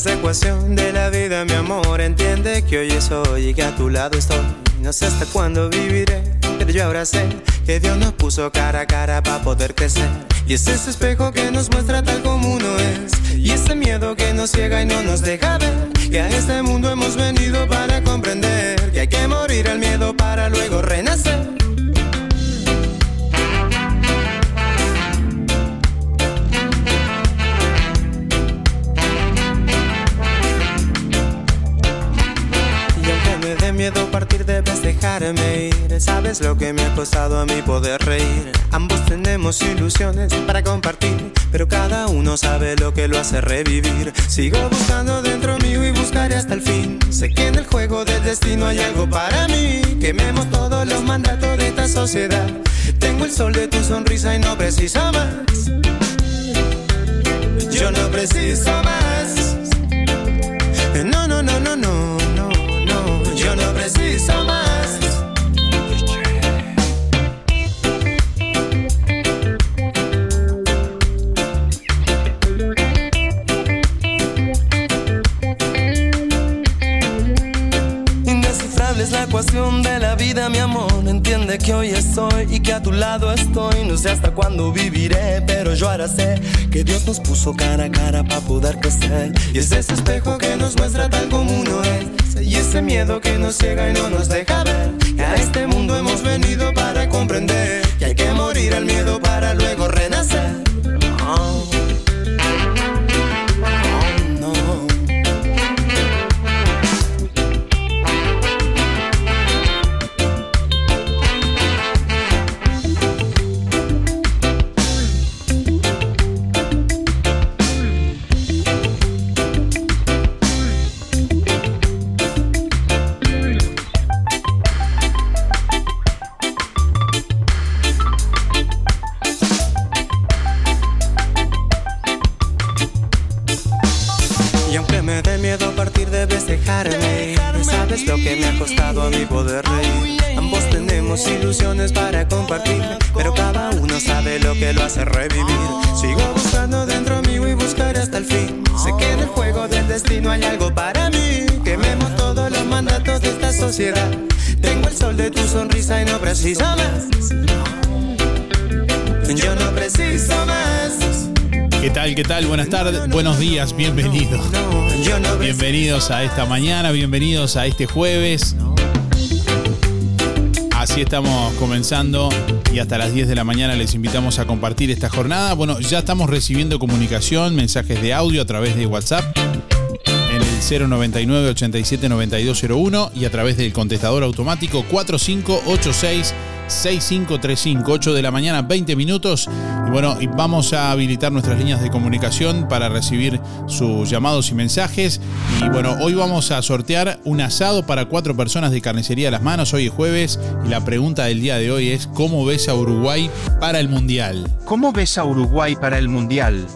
Esa ecuación de la vida, mi amor. Entiende que hoy es hoy y que a tu lado estoy. No sé hasta cuándo viviré, pero yo ahora sé que Dios nos puso cara a cara para poder crecer. Y es ese espejo que nos muestra tal como uno es. Y ese miedo que nos ciega y no nos deja ver. Que a este mundo hemos venido para comprender que hay que morir al miedo para luego renacer. Miedo partir debes dejarme ir. Sabes lo que me ha costado a mí poder reír. Ambos tenemos ilusiones para compartir Pero cada uno sabe lo que lo hace revivir. Sigo buscando dentro mío y buscaré hasta el fin. Sé que en el juego del destino hay algo para mí. Quememos todos los mandatos de esta sociedad. Tengo el sol de tu sonrisa y no preciso más. Yo no preciso más que Dios nos puso cara a cara para poder crecer. Y es ese espejo que nos muestra tal como uno es. Y ese miedo que nos ciega y no nos deja ver. Que a este mundo hemos venido para comprender que hay que morir al miedo para luego renacer. Ilusiones para compartir, pero cada uno sabe lo que lo hace revivir. Sigo buscando dentro mío y buscaré hasta el fin. Sé que en el juego del destino hay algo para mí. Quememos todos los mandatos de esta sociedad. Tengo el sol de tu sonrisa y no preciso más. Yo no preciso más. ¿Qué tal? ¿Qué tal? Buenas tardes, buenos días, bienvenidos. Bienvenidos a esta mañana, bienvenidos a este jueves. Así estamos comenzando y hasta las 10 de la mañana les invitamos a compartir esta jornada. Bueno, ya estamos recibiendo comunicación, mensajes de audio a través de WhatsApp en el 099 87 9201 y a través del contestador automático 4586 6535, 8 de la mañana, 20 minutos. Y bueno, y vamos a habilitar nuestras líneas de comunicación para recibir sus llamados y mensajes. Y bueno, hoy vamos a sortear un asado para cuatro personas de carnicería a las manos. Hoy es jueves y la pregunta del día de hoy es: ¿Cómo ves a Uruguay para el Mundial? ¿Cómo ves a Uruguay para el Mundial?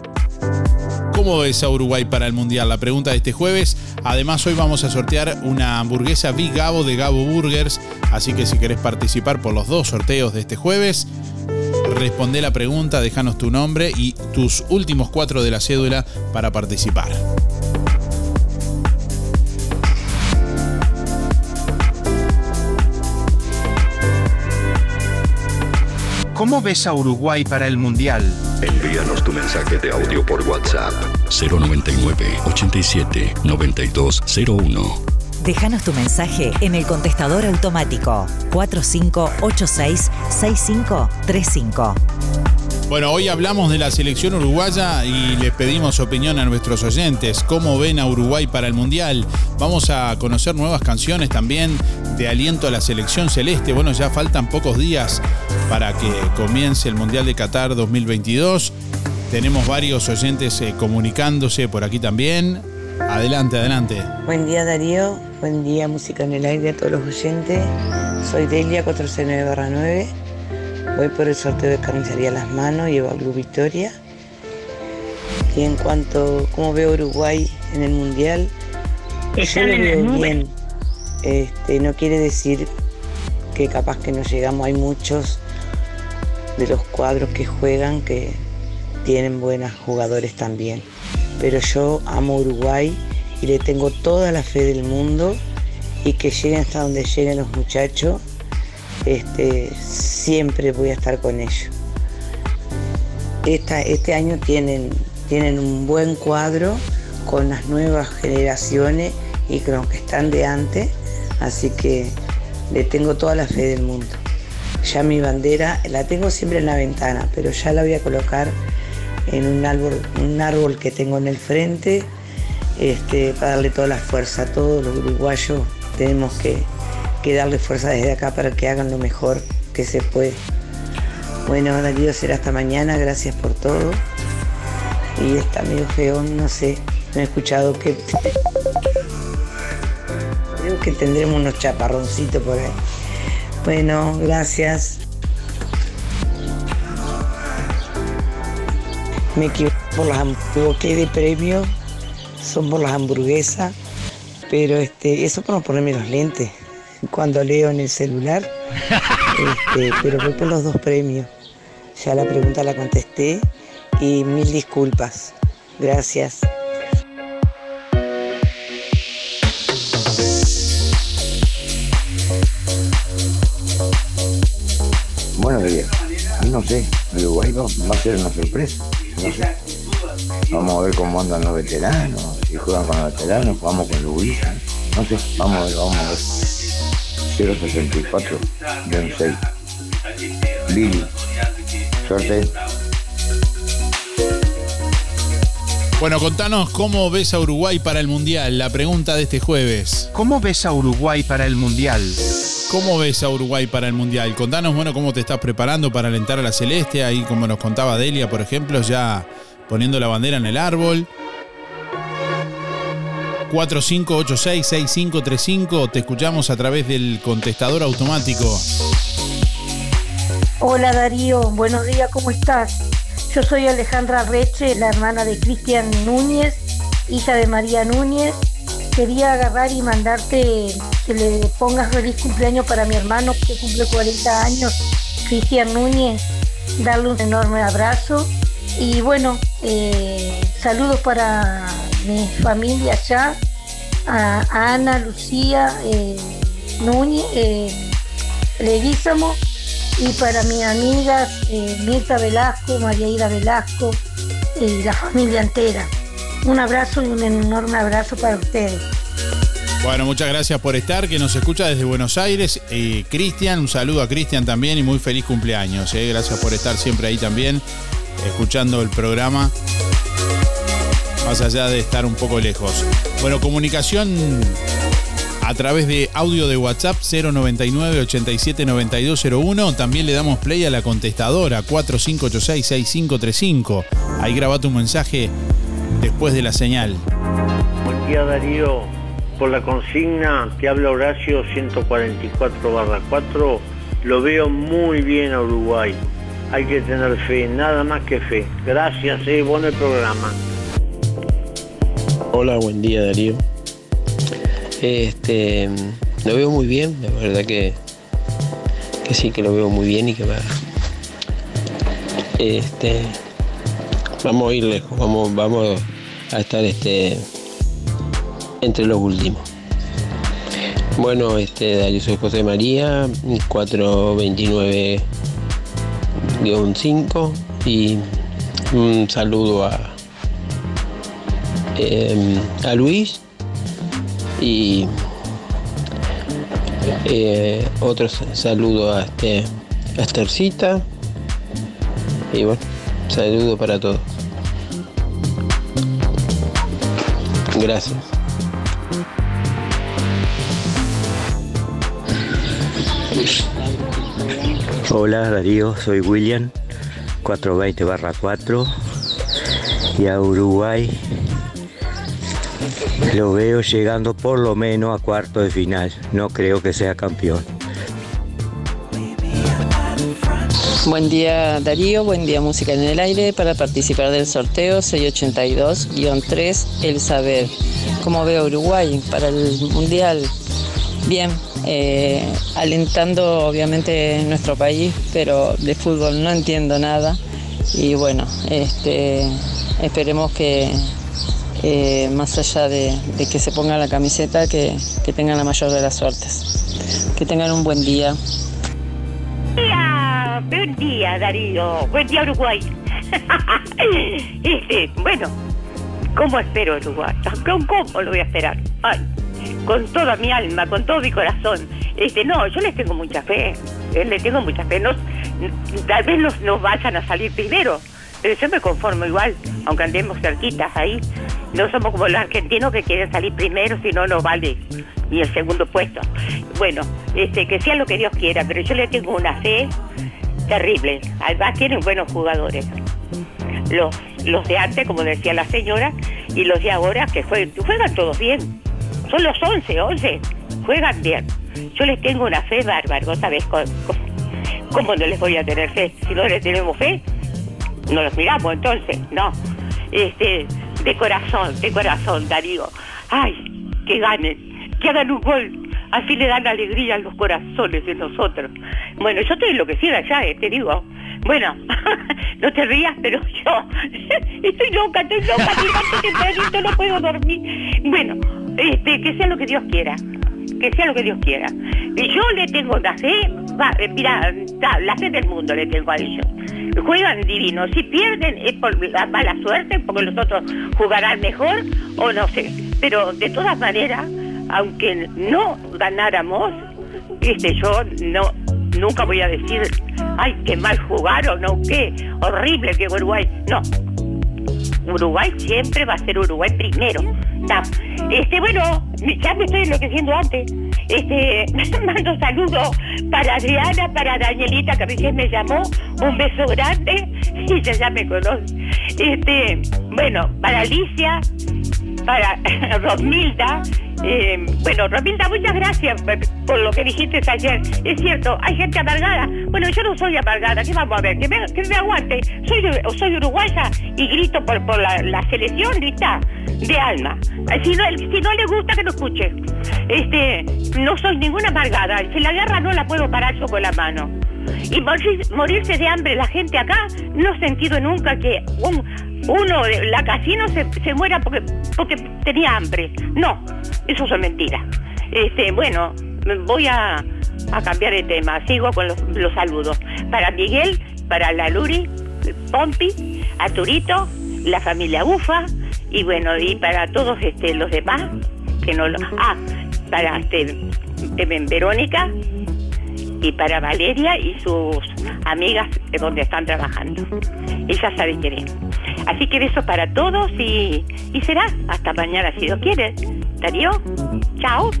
¿Cómo ves a Uruguay para el Mundial? La pregunta de este jueves. Además, hoy vamos a sortear una hamburguesa Big Gabo de Gabo Burgers. Así que si querés participar por los dos sorteos de este jueves, responde la pregunta, déjanos tu nombre y tus últimos cuatro de la cédula para participar. ¿Cómo ves a Uruguay para el Mundial? Envíanos tu mensaje de audio por WhatsApp 099 87 9201. Déjanos tu mensaje en el contestador automático 4586-6535. Bueno, hoy hablamos de la selección uruguaya y les pedimos opinión a nuestros oyentes. ¿Cómo ven a Uruguay para el Mundial? Vamos a conocer nuevas canciones también de aliento a la selección celeste. Bueno, ya faltan pocos días para que comience el Mundial de Qatar 2022. Tenemos varios oyentes eh, comunicándose por aquí también. Adelante, adelante. Buen día Darío, buen día Música en el Aire a todos los oyentes. Soy Delia 469-9. Voy por el sorteo de carnicería Las Manos y Evalú Victoria. Y en cuanto a cómo veo Uruguay en el Mundial, yo lo veo bien. Este, no quiere decir que capaz que no llegamos. Hay muchos de los cuadros que juegan que tienen buenos jugadores también. Pero yo amo Uruguay y le tengo toda la fe del mundo y que lleguen hasta donde lleguen los muchachos este, siempre voy a estar con ellos. este año tienen, tienen un buen cuadro con las nuevas generaciones y con los que están de antes, así que le tengo toda la fe del mundo. Ya mi bandera la tengo siempre en la ventana, pero ya la voy a colocar en un árbol, un árbol que tengo en el frente este, para darle toda la fuerza a todos los uruguayos. Tenemos que, que darle fuerza desde acá para que hagan lo mejor que se puede. Bueno, Darío, será hasta mañana, gracias por todo. Y está medio feo, no sé, no he escuchado que... Creo que tendremos unos chaparroncitos por ahí. Bueno, gracias. Me equivoqué por las de premio, son por las hamburguesas, pero este, eso para no ponerme los lentes cuando leo en el celular, este, pero voy por los dos premios. Ya la pregunta la contesté y mil disculpas. Gracias. Buenos días. No sé, Uruguay va, va a ser una sorpresa. No sé. Vamos a ver cómo andan los veteranos, si juegan con los veteranos, jugamos con Luis. No sé, vamos a ver, vamos a ver. 064 6 Lili. Suerte. Bueno, contanos cómo ves a Uruguay para el Mundial, la pregunta de este jueves. ¿Cómo ves a Uruguay para el Mundial? ¿Cómo ves a Uruguay para el Mundial? Contanos, bueno, cómo te estás preparando para alentar a la Celeste, ahí como nos contaba Delia, por ejemplo, ya poniendo la bandera en el árbol. 4586-6535. Te escuchamos a través del contestador automático. Hola Darío, buenos días, ¿cómo estás? Yo soy Alejandra Reche, la hermana de Cristian Núñez, hija de María Núñez. Quería agarrar y mandarte que le pongas feliz cumpleaños para mi hermano que cumple 40 años, Cristian Núñez, darle un enorme abrazo. Y bueno, eh, saludos para mi familia allá, a, Ana, Lucía, eh, Núñez, eh, Leguízamo, y para mis amigas eh, Mirta Velasco, María Ida Velasco y la familia entera. Un abrazo y un enorme abrazo para ustedes. Bueno, muchas gracias por estar, que nos escucha desde Buenos Aires. Cristian, un saludo a Cristian también y muy feliz cumpleaños. Gracias por estar siempre ahí también, escuchando el programa más allá de estar un poco lejos. Bueno, comunicación a través de audio de WhatsApp 099 87 También le damos play a la contestadora 4586 6535. Ahí graba tu mensaje después de la señal. Buen día Darío. Por la consigna te habla Horacio 144 4. Lo veo muy bien a Uruguay. Hay que tener fe, nada más que fe. Gracias, eh, bueno el programa. Hola, buen día Darío. Este, lo veo muy bien, la verdad que, que sí que lo veo muy bien y que va. Este, vamos a ir lejos, vamos, vamos a estar este, entre los últimos. Bueno, este, Darío soy José María, 429-5 y un saludo a Em, a Luis y eh, otro saludo a, este, a y bueno, Saludo para todos. Gracias. Hola Darío, soy William, 420 barra 4 y a Uruguay lo veo llegando por lo menos a cuarto de final, no creo que sea campeón. Buen día Darío, buen día Música en el Aire para participar del sorteo 682-3 El Saber. ¿Cómo veo Uruguay para el Mundial? Bien, eh, alentando obviamente nuestro país, pero de fútbol no entiendo nada. Y bueno, este, esperemos que eh, más allá de, que se ponga la camiseta, que, tengan la mayor de las suertes. Que tengan un buen día. día, buen día Darío, buen día Uruguay. Este, bueno, ¿cómo espero Uruguay? ¿Cómo, lo voy a esperar? Ay, con toda mi alma, con todo mi corazón. Este, no, yo les tengo mucha fe, eh, les tengo mucha fe. No, tal vez nos, nos vayan a salir primero, pero yo me conformo igual, aunque andemos cerquitas ahí. No somos como los argentinos que quieren salir primero, si no, no vale ni el segundo puesto. Bueno, este, que sea lo que Dios quiera, pero yo le tengo una fe terrible. Además tienen buenos jugadores. Los, los de antes, como decía la señora, y los de ahora que juegan, juegan todos bien. Son los 11, 11, juegan bien. Yo les tengo una fe bárbara, ¿sabes? ¿Cómo, cómo no les voy a tener fe? Si no les tenemos fe, no los miramos entonces, no. Este, de corazón, de corazón, Darío. Ay, que ganen, que hagan un gol. Así le dan alegría a los corazones de nosotros. Bueno, yo estoy enloquecida ya, eh, te digo. Bueno, no te rías, pero yo estoy loca, estoy loca, que tempranito no puedo dormir. Bueno, este, que sea lo que Dios quiera, que sea lo que Dios quiera. Yo le tengo la fe, va, mira, la fe del mundo le tengo a ellos. Juegan divino, si pierden es por la mala suerte, porque los otros jugarán mejor, o no sé. Pero de todas maneras, aunque no ganáramos, este, yo no nunca voy a decir, ay, qué mal jugaron, o qué horrible que Uruguay. No, Uruguay siempre va a ser Uruguay primero. Este, bueno, ya me estoy enloqueciendo antes. Este, mando saludos para Adriana, para Danielita, que recién me llamó. Un beso grande. Y ella ya me conoce. Este, bueno, para Alicia, para Romilda. Eh, bueno, Romilda, muchas gracias por, por lo que dijiste ayer. Es cierto, hay gente amargada. Bueno, yo no soy amargada. ¿Qué vamos a ver? Que me, que me aguante. Soy, soy uruguaya y grito por, por la, selección, grita, de alma. Si no, si no le gusta, que lo escuche. Este, no soy ninguna amargada. Si la guerra no la puedo parar yo con la mano. Y morir- morirse de hambre la gente acá, no he sentido nunca que un- uno de la casino se, se muera porque, porque tenía hambre. No, eso son mentiras. Este, bueno, voy a, a cambiar de tema. Sigo con los, los saludos. Para Miguel, para la Luri, Pompi, Arturito, la familia Bufa y bueno, y para todos este, los demás que no lo. Ah, para este, em, Verónica y para Valeria y sus amigas de donde están trabajando. Ella sabe quién es. Así que besos para todos y, y será hasta mañana si Dios quiere. Darío, chao.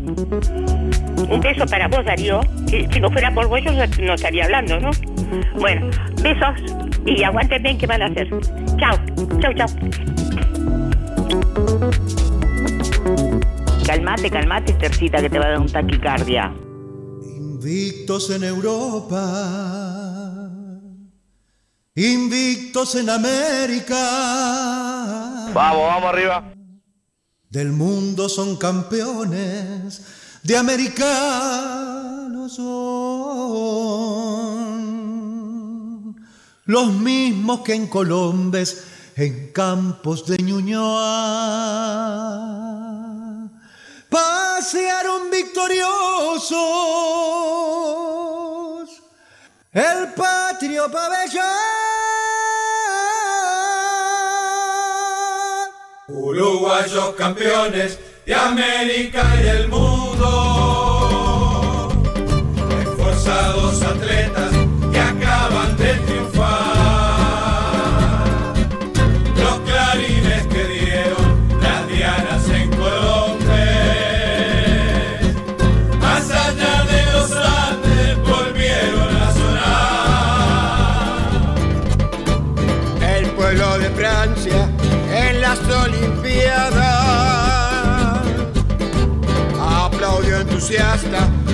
Un beso para vos, Darío. Si, si no fuera por vos, yo no no estaría hablando, ¿no? Bueno, besos y aguanten bien qué van a hacer. Chao, chao, chao. Calmate, calmate, Tercita, que te va a dar un taquicardia. Invictos en Europa, invictos en América. Vamos, vamos arriba. Del mundo son campeones, de americanos son. Los mismos que en Colombes, en campos de Ñuñoa pasearon victoriosos el patrio pabellón. Uruguayos campeones de América y del mundo.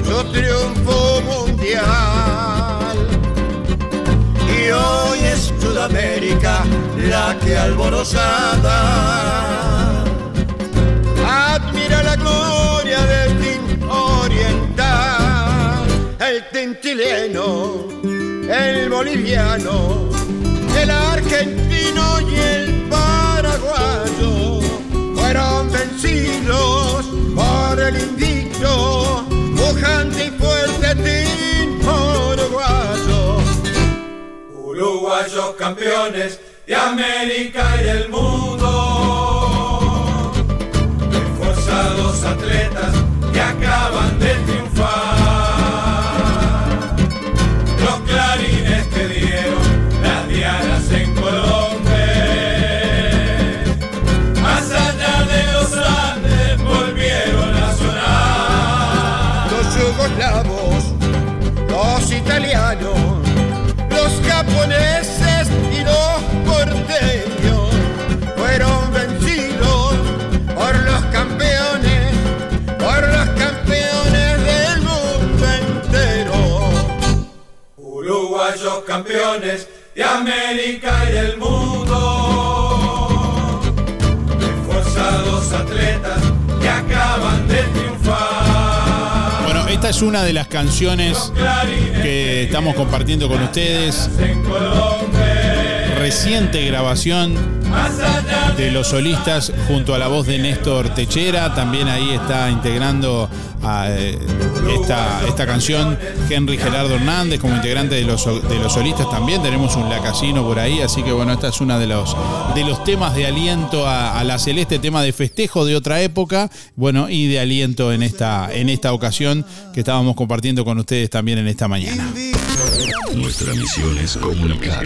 Su triunfo mundial. Y hoy es Sudamérica la que alborozada admira la gloria del tin oriental, el chileno, el boliviano, el argentino y el paraguayo fueron vencidos por el invicto, pujante y fuerte tin uruguayo. Uruguayos campeones de América y el mundo. Esforzados atletas que acaban de triunfar. Los clarines campeones de América y el mundo. Esforzados atletas que acaban de triunfar. Bueno, esta es una de las canciones que estamos compartiendo con ustedes. Reciente grabación de los solistas junto a la voz de Néstor Techera. También ahí está integrando a, eh, esta, esta canción Henry Gerardo Hernández como integrante de los, de los solistas también. Tenemos un La Casino por ahí, así que bueno, esta es una de los, de los temas de aliento a, a la celeste, tema de festejo de otra época, bueno, y de aliento en esta, en esta ocasión que estábamos compartiendo con ustedes también en esta mañana. Nuestra misión es comunicar.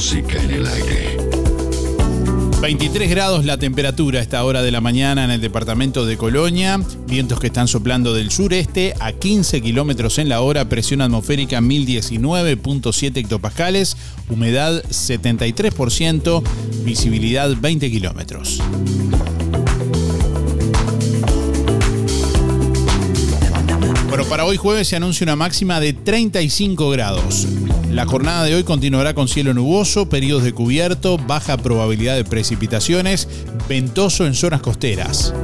Música en el aire. 23 grados la temperatura a esta hora de la mañana en el departamento de Colonia. Vientos que están soplando del sureste a 15 kilómetros en la hora. Presión atmosférica 1019.7 hectopascales. Humedad 73%. Visibilidad 20 kilómetros. Bueno, para hoy jueves se anuncia una máxima de 35 grados. La jornada de hoy continuará con cielo nuboso, periodos de cubierto, baja probabilidad de precipitaciones, ventoso en zonas costeras.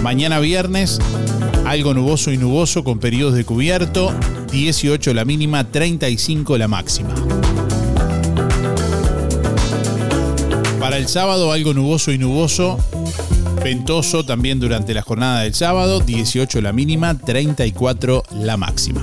Mañana viernes, algo nuboso y nuboso con periodos de cubierto, 18 la mínima, 35 la máxima. Para el sábado, algo nuboso y nuboso, ventoso también durante la jornada del sábado, 18 la mínima, 34 la máxima.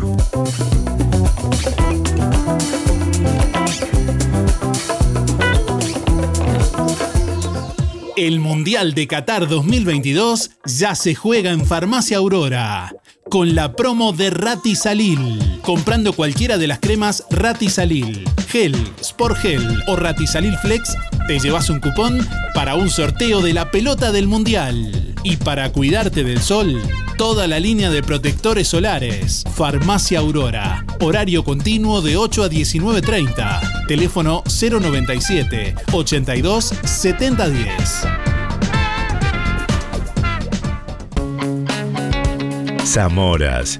El Mundial de Qatar 2022 ya se juega en Farmacia Aurora. Con la promo de Ratisalil. Comprando cualquiera de las cremas Ratisalil, Gel, Sport Gel o Ratisalil Flex, te llevas un cupón para un sorteo de la pelota del Mundial. Y para cuidarte del sol, toda la línea de protectores solares. Farmacia Aurora. Horario continuo de 8 a 19.30. Teléfono 097 82 7010. Zamoras.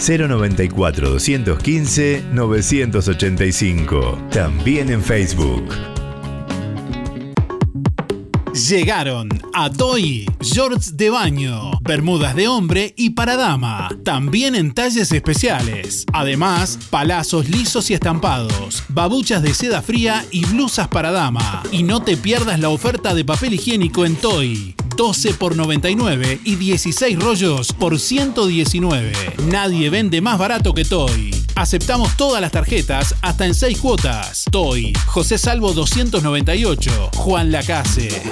094 215 985. También en Facebook. Llegaron a Toy shorts de baño, bermudas de hombre y para dama, también en talles especiales. Además, palazos lisos y estampados, babuchas de seda fría y blusas para dama. Y no te pierdas la oferta de papel higiénico en Toy. 12 por 99 y 16 rollos por 119. Nadie vende más barato que Toy. Aceptamos todas las tarjetas hasta en 6 cuotas. Toy, José Salvo 298, Juan Lacase.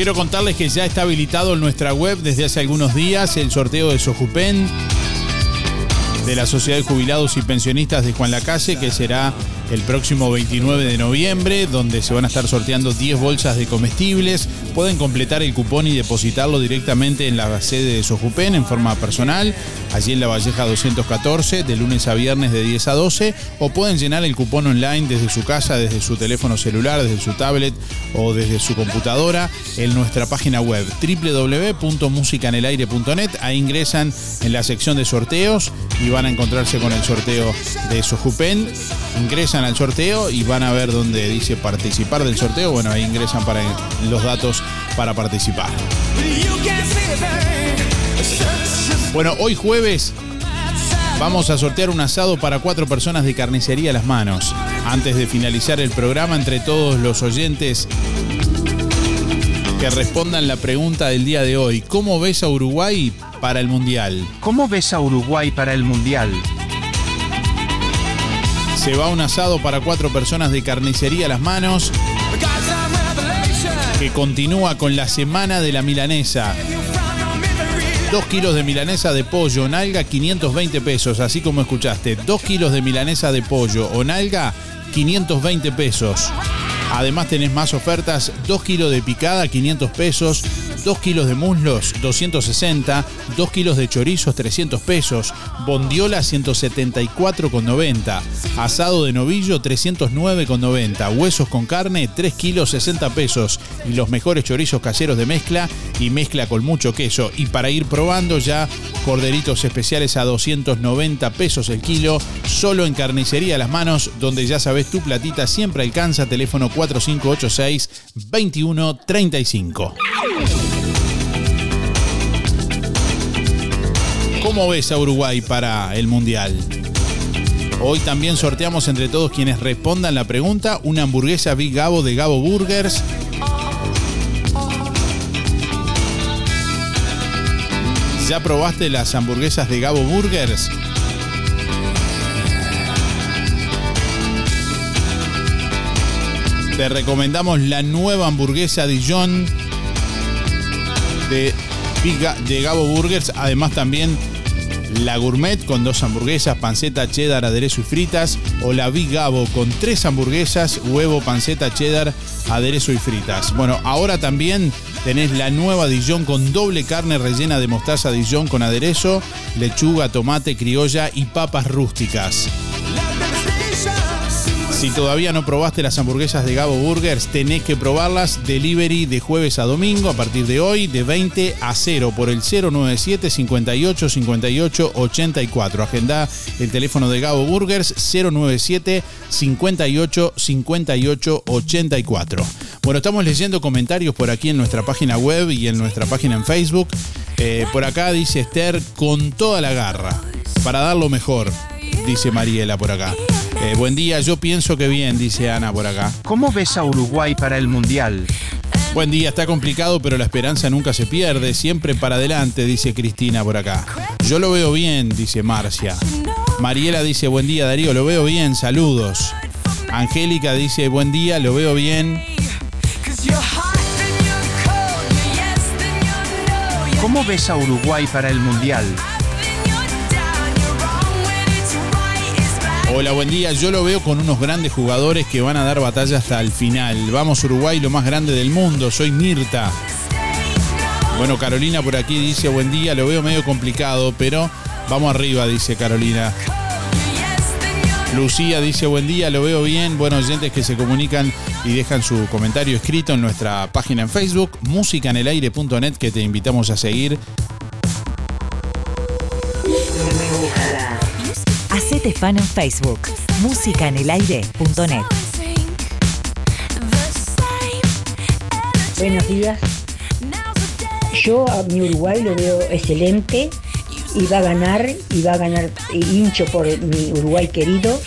Quiero contarles que ya está habilitado en nuestra web desde hace algunos días el sorteo de Sojupen de la Sociedad de Jubilados y Pensionistas de Juan Lacalle, que será el próximo 29 de noviembre, donde se van a estar sorteando 10 bolsas de comestibles. Pueden completar el cupón y depositarlo directamente en la sede de Sojupen en forma personal, allí en la Valleja 214, de lunes a viernes de 10 a 12, o pueden llenar el cupón online desde su casa, desde su teléfono celular, desde su tablet o desde su computadora en nuestra página web www.musicanelaire.net. Ahí ingresan en la sección de sorteos y van a encontrarse con el sorteo de Sojupen. Ingresan al sorteo y van a ver donde dice participar del sorteo. Bueno, ahí ingresan para los datos para participar. Bueno, hoy jueves vamos a sortear un asado para cuatro personas de carnicería a las manos. Antes de finalizar el programa, entre todos los oyentes que respondan la pregunta del día de hoy, ¿cómo ves a Uruguay para el Mundial? ¿Cómo ves a Uruguay para el Mundial? Se va un asado para cuatro personas de carnicería a las manos. Que continúa con la semana de la milanesa. Dos kilos de milanesa de pollo o nalga, 520 pesos, así como escuchaste. Dos kilos de milanesa de pollo o nalga, 520 pesos. Además tenés más ofertas, 2 kilos de picada, 500 pesos, 2 kilos de muslos, 260, 2 kilos de chorizos, 300 pesos, bondiola, 174,90, asado de novillo, 309,90, huesos con carne, 3 kilos, 60 pesos y los mejores chorizos caseros de mezcla y mezcla con mucho queso. Y para ir probando ya, corderitos especiales a 290 pesos el kilo, solo en carnicería las manos, donde ya sabes tu platita siempre alcanza, teléfono 4586 2135. ¿Cómo ves a Uruguay para el Mundial? Hoy también sorteamos entre todos quienes respondan la pregunta una hamburguesa Big Gabo de Gabo Burgers. ¿Ya probaste las hamburguesas de Gabo Burgers? Te recomendamos la nueva hamburguesa Dijon de, de Gabo Burgers. Además también la gourmet con dos hamburguesas, panceta, cheddar, aderezo y fritas. O la Big Gabo con tres hamburguesas, huevo, panceta, cheddar, aderezo y fritas. Bueno, ahora también tenés la nueva Dijon con doble carne rellena de mostaza Dijon con aderezo, lechuga, tomate, criolla y papas rústicas. Si todavía no probaste las hamburguesas de Gabo Burgers, tenés que probarlas. Delivery de jueves a domingo a partir de hoy de 20 a 0 por el 097 58 58 84. Agenda el teléfono de Gabo Burgers 097 58 58 84. Bueno, estamos leyendo comentarios por aquí en nuestra página web y en nuestra página en Facebook. Eh, por acá dice Esther con toda la garra para dar lo mejor, dice Mariela por acá. Eh, buen día, yo pienso que bien, dice Ana por acá. ¿Cómo ves a Uruguay para el Mundial? Buen día, está complicado, pero la esperanza nunca se pierde, siempre para adelante, dice Cristina por acá. Yo lo veo bien, dice Marcia. Mariela dice, buen día Darío, lo veo bien, saludos. Angélica dice, buen día, lo veo bien. ¿Cómo ves a Uruguay para el Mundial? Hola, buen día. Yo lo veo con unos grandes jugadores que van a dar batalla hasta el final. Vamos Uruguay, lo más grande del mundo. Soy Mirta. Bueno, Carolina por aquí dice, buen día, lo veo medio complicado, pero vamos arriba, dice Carolina. Lucía dice, buen día, lo veo bien. Bueno, oyentes que se comunican y dejan su comentario escrito en nuestra página en Facebook, musicanelaire.net, que te invitamos a seguir. Hacete fan en Facebook, musicanelaire.net. Buenos días. Yo a mi Uruguay lo veo excelente y va a ganar y va a ganar y hincho por mi Uruguay querido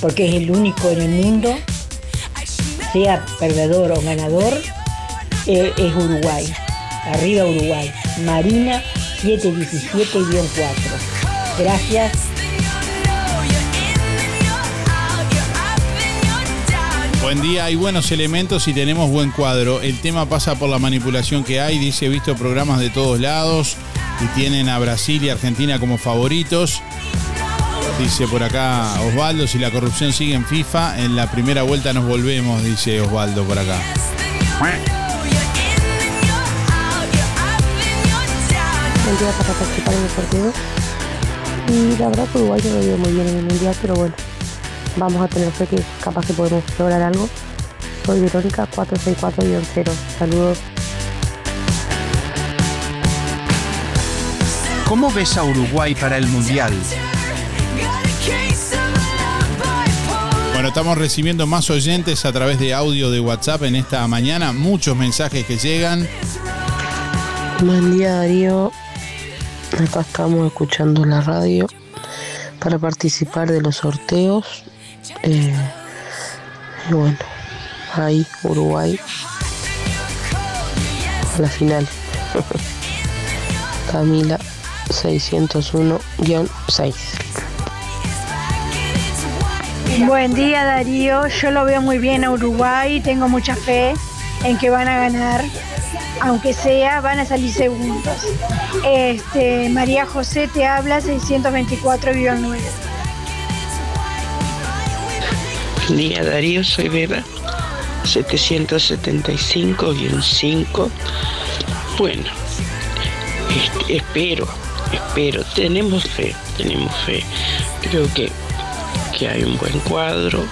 porque es el único en el mundo, sea perdedor o ganador, eh, es Uruguay. Arriba Uruguay. Marina 717-4. Gracias. Buen día, hay buenos elementos y tenemos buen cuadro. El tema pasa por la manipulación que hay, dice, he visto programas de todos lados y tienen a Brasil y Argentina como favoritos. Dice por acá Osvaldo, si la corrupción sigue en FIFA, en la primera vuelta nos volvemos, dice Osvaldo por acá. Buen participar en el sorteo. Y la verdad Uruguay lo veo muy bien en el mundial, pero bueno, vamos a tener fe que capaz que podemos lograr algo. Soy Verónica 464-0. Saludos. ¿Cómo ves a Uruguay para el Mundial? Bueno, estamos recibiendo más oyentes a través de audio de WhatsApp en esta mañana, muchos mensajes que llegan. Buen día Darío. Acá estamos escuchando la radio para participar de los sorteos. Eh, bueno, ahí Uruguay a la final. Camila 601-6. Buen día Darío, yo lo veo muy bien a Uruguay, tengo mucha fe en que van a ganar, aunque sea, van a salir segundos. Este, María José te habla 624-9. Día Darío, soy Beba, 775-5. Bueno, este, espero, espero, tenemos fe, tenemos fe. Creo que, que hay un buen cuadro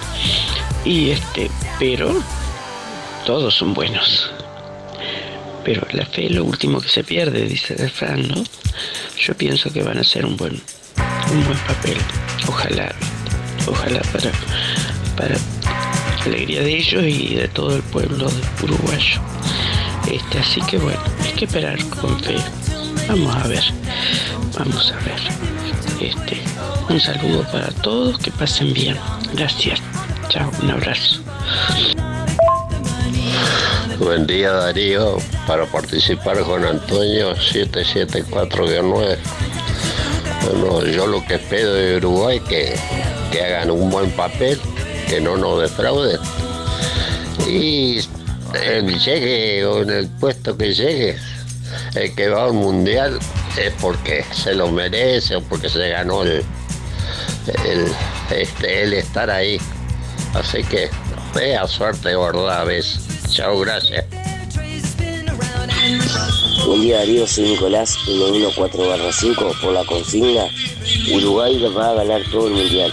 y este, pero todos son buenos. Pero la fe es lo último que se pierde, dice el ¿no? Yo pienso que van a hacer un buen, un buen papel. Ojalá, ojalá para, para alegría de ellos y de todo el pueblo uruguayo. Este, así que bueno, hay que esperar con fe. Vamos a ver, vamos a ver. Este, un saludo para todos, que pasen bien. Gracias. Chao, un abrazo. Buen día Darío, para participar con Antonio 774-9. Bueno, yo lo que espero de Uruguay que, que hagan un buen papel, que no nos defrauden. Y el llegue o en el puesto que llegue, el que va al mundial es porque se lo merece o porque se ganó el, el, este, estar ahí. Así que vea suerte, verdad, ves. Chao, gracias. Buen día Darío, soy Nicolás, 114 5 por la consigna. Uruguay va a ganar todo el mundial.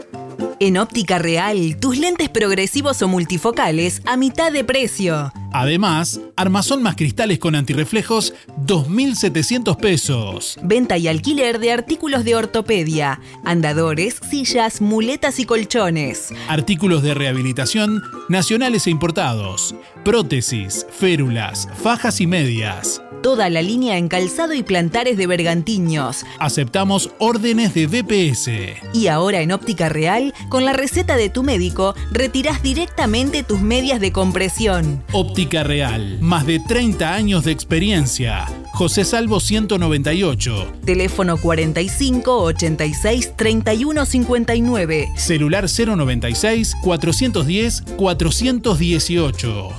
En Óptica Real, tus lentes progresivos o multifocales a mitad de precio. Además, armazón más cristales con antirreflejos, 2.700 pesos. Venta y alquiler de artículos de ortopedia, andadores, sillas, muletas y colchones. Artículos de rehabilitación nacionales e importados. Prótesis, férulas, fajas y medias. Toda la línea en calzado y plantares de bergantiños. Aceptamos órdenes de BPS. Y ahora en Óptica Real, con la receta de tu médico, retirás directamente tus medias de compresión. Óptica Real, más de 30 años de experiencia. José Salvo 198. Teléfono 45 86 31 59. Celular 096 410 418.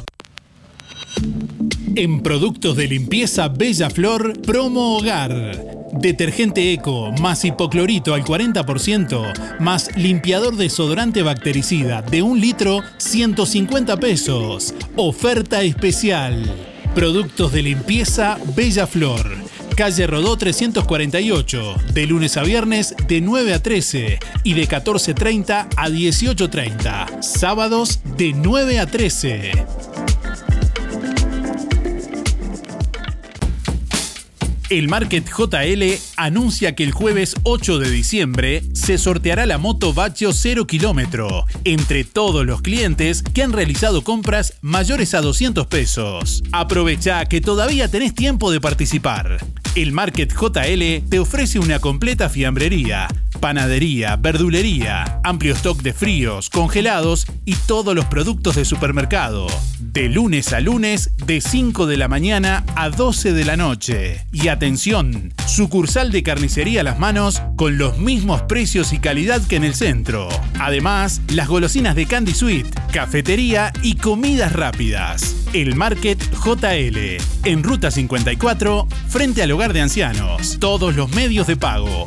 En productos de limpieza Bella Flor, promo hogar. Detergente eco más hipoclorito al 40% más limpiador desodorante bactericida de un litro 150 pesos. Oferta especial. Productos de limpieza Bella Flor. Calle Rodó 348, de lunes a viernes de 9 a 13 y de 14.30 a 18.30. Sábados de 9 a 13. El Market JL anuncia que el jueves 8 de diciembre se sorteará la moto Baccio 0 kilómetro entre todos los clientes que han realizado compras mayores a 200 pesos. Aprovecha que todavía tenés tiempo de participar. El Market JL te ofrece una completa fiambrería, panadería, verdulería, amplio stock de fríos, congelados y todos los productos de supermercado. De lunes a lunes, de 5 de la mañana a 12 de la noche. Y atención, sucursal de carnicería a las manos con los mismos precios y calidad que en el centro. Además, las golosinas de Candy Sweet, cafetería y comidas rápidas. El Market JL, en Ruta 54, frente al hogar de ancianos. Todos los medios de pago.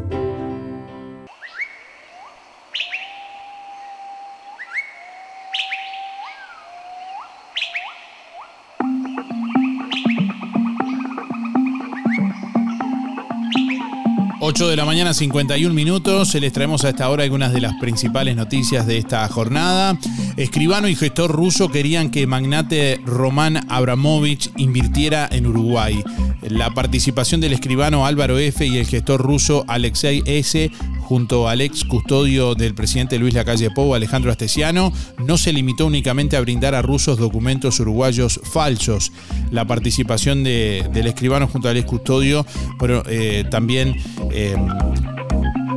De la mañana, 51 minutos. Les traemos a esta hora algunas de las principales noticias de esta jornada. Escribano y gestor ruso querían que magnate Roman Abramovich invirtiera en Uruguay. La participación del escribano Álvaro F. y el gestor ruso Alexei S junto al ex custodio del presidente Luis Lacalle Pou, Alejandro Astesiano, no se limitó únicamente a brindar a rusos documentos uruguayos falsos. La participación del escribano junto al ex custodio, pero eh, también eh,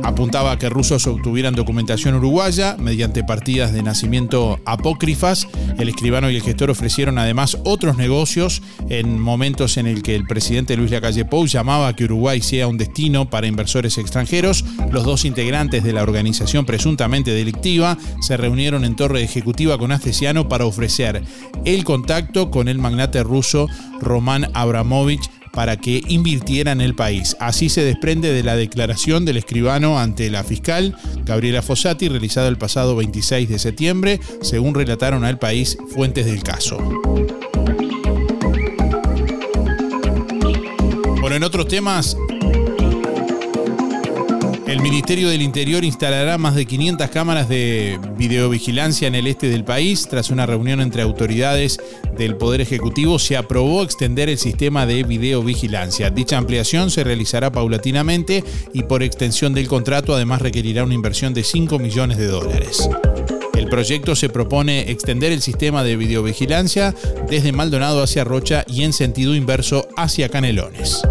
apuntaba a que rusos obtuvieran documentación uruguaya mediante partidas de nacimiento apócrifas. El escribano y el gestor ofrecieron además otros negocios en momentos en el que el presidente Luis Lacalle Pou llamaba a que Uruguay sea un destino para inversores extranjeros. Los dos integrantes de la organización presuntamente delictiva se reunieron en torre ejecutiva con Astesiano para ofrecer el contacto con el magnate ruso Roman Abramovich para que invirtiera en el país. Así se desprende de la declaración del escribano ante la fiscal Gabriela Fossati realizada el pasado 26 de septiembre, según relataron al país fuentes del caso. Bueno, en otros temas, el Ministerio del Interior instalará más de 500 cámaras de videovigilancia en el este del país. Tras una reunión entre autoridades del Poder Ejecutivo, se aprobó extender el sistema de videovigilancia. Dicha ampliación se realizará paulatinamente y por extensión del contrato además requerirá una inversión de 5 millones de dólares. El proyecto se propone extender el sistema de videovigilancia desde Maldonado hacia Rocha y en sentido inverso hacia Canelones.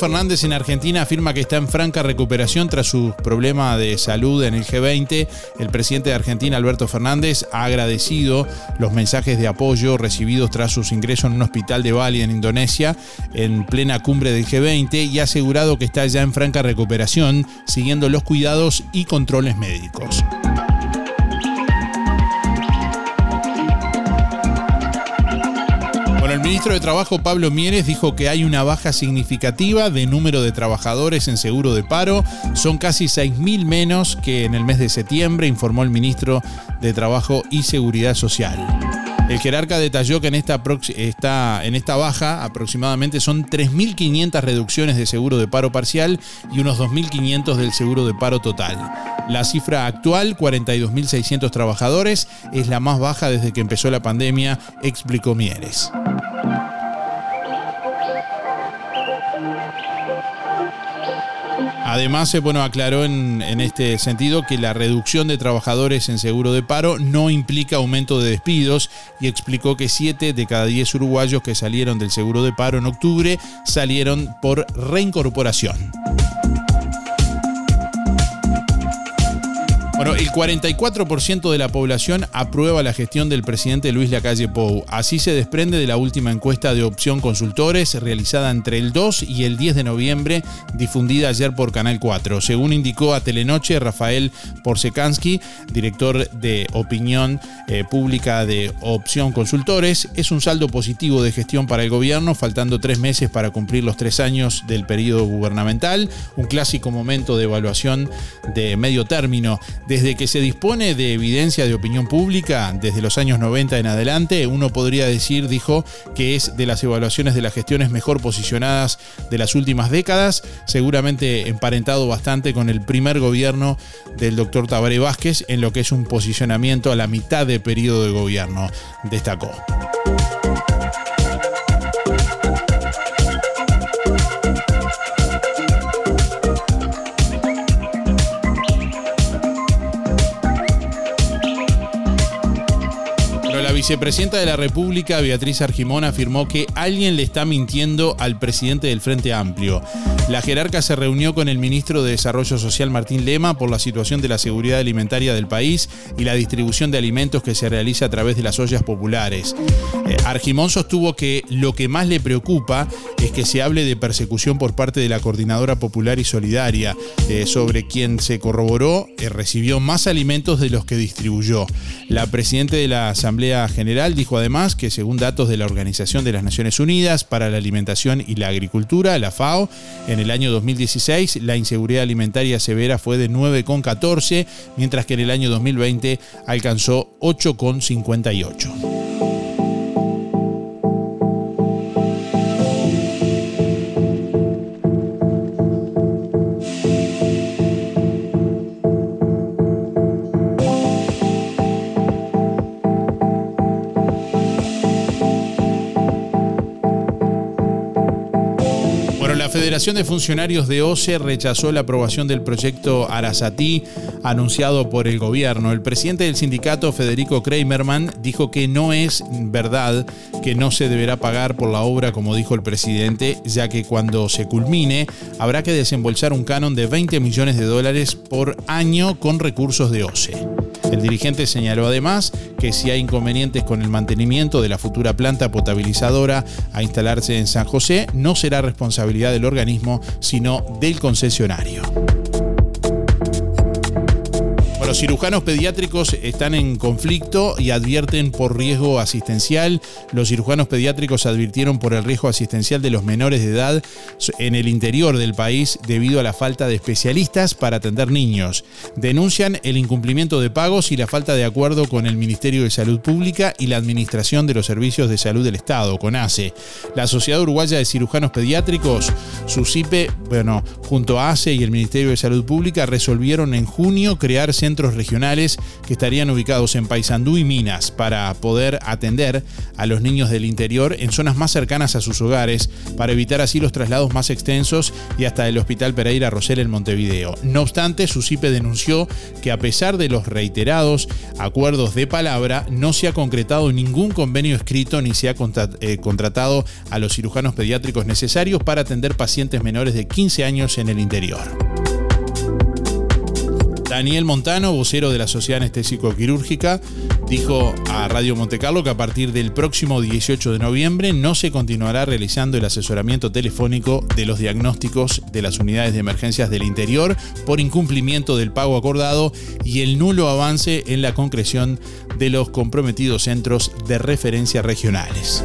Fernández en Argentina afirma que está en franca recuperación tras su problema de salud en el G20. El presidente de Argentina, Alberto Fernández, ha agradecido los mensajes de apoyo recibidos tras su ingreso en un hospital de Bali en Indonesia en plena cumbre del G20 y ha asegurado que está ya en franca recuperación, siguiendo los cuidados y controles médicos. Ministro de Trabajo Pablo Mieres dijo que hay una baja significativa de número de trabajadores en seguro de paro. Son casi 6.000 menos que en el mes de septiembre, informó el ministro de Trabajo y Seguridad Social. El jerarca detalló que en esta, en esta baja aproximadamente son 3.500 reducciones de seguro de paro parcial y unos 2.500 del seguro de paro total. La cifra actual, 42.600 trabajadores, es la más baja desde que empezó la pandemia, explicó Mieres. Además, bueno, aclaró en, en, este sentido que la reducción de trabajadores en seguro de paro no implica aumento de despidos y explicó que 7 de cada 10 uruguayos que salieron del seguro de paro en octubre salieron por reincorporación. Bueno, el 44% de la población aprueba la gestión del presidente Luis Lacalle Pou. Así se desprende de la última encuesta de opción consultores realizada entre el 2 y el 10 de noviembre, difundida ayer por Canal 4. Según indicó a Telenoche Rafael Porsekansky, director de opinión eh, pública de opción consultores, es un saldo positivo de gestión para el gobierno, faltando tres meses para cumplir los tres años del periodo gubernamental, un clásico momento de evaluación de medio término desde que se dispone de evidencia de opinión pública, desde los años 90 en adelante, uno podría decir, dijo, que es de las evaluaciones de las gestiones mejor posicionadas de las últimas décadas, seguramente emparentado bastante con el primer gobierno del doctor Tabaré Vázquez en lo que es un posicionamiento a la mitad de periodo de gobierno, destacó. Vicepresidenta de la República, Beatriz Argimón, afirmó que alguien le está mintiendo al presidente del Frente Amplio. La jerarca se reunió con el ministro de Desarrollo Social, Martín Lema, por la situación de la seguridad alimentaria del país y la distribución de alimentos que se realiza a través de las ollas populares. Eh, Argimón sostuvo que lo que más le preocupa es que se hable de persecución por parte de la Coordinadora Popular y Solidaria, eh, sobre quien se corroboró que recibió más alimentos de los que distribuyó. La presidenta de la Asamblea General dijo además que según datos de la Organización de las Naciones Unidas para la Alimentación y la Agricultura, la FAO, en el año 2016 la inseguridad alimentaria severa fue de 9,14, mientras que en el año 2020 alcanzó 8,58. Federación de Funcionarios de OCE rechazó la aprobación del proyecto Arasatí anunciado por el gobierno. El presidente del sindicato, Federico Kramerman, dijo que no es verdad que no se deberá pagar por la obra como dijo el presidente, ya que cuando se culmine habrá que desembolsar un canon de 20 millones de dólares por año con recursos de OCE. El dirigente señaló además que si hay inconvenientes con el mantenimiento de la futura planta potabilizadora a instalarse en San José, no será responsabilidad del organismo, sino del concesionario. Los cirujanos pediátricos están en conflicto y advierten por riesgo asistencial. Los cirujanos pediátricos advirtieron por el riesgo asistencial de los menores de edad en el interior del país debido a la falta de especialistas para atender niños. Denuncian el incumplimiento de pagos y la falta de acuerdo con el Ministerio de Salud Pública y la Administración de los Servicios de Salud del Estado, CONASE. La Sociedad Uruguaya de Cirujanos Pediátricos, SUSIPE, bueno, junto a ACE y el Ministerio de Salud Pública resolvieron en junio crear centros regionales que estarían ubicados en Paysandú y Minas para poder atender a los niños del interior en zonas más cercanas a sus hogares para evitar así los traslados más extensos y hasta el Hospital Pereira Rosell en Montevideo. No obstante, SUSIPE denunció que a pesar de los reiterados acuerdos de palabra, no se ha concretado ningún convenio escrito ni se ha eh, contratado a los cirujanos pediátricos necesarios para atender pacientes menores de 15 años en el interior. Daniel Montano, vocero de la Sociedad Anestésico Quirúrgica, dijo a Radio Montecarlo que a partir del próximo 18 de noviembre no se continuará realizando el asesoramiento telefónico de los diagnósticos de las unidades de emergencias del interior por incumplimiento del pago acordado y el nulo avance en la concreción de los comprometidos centros de referencia regionales.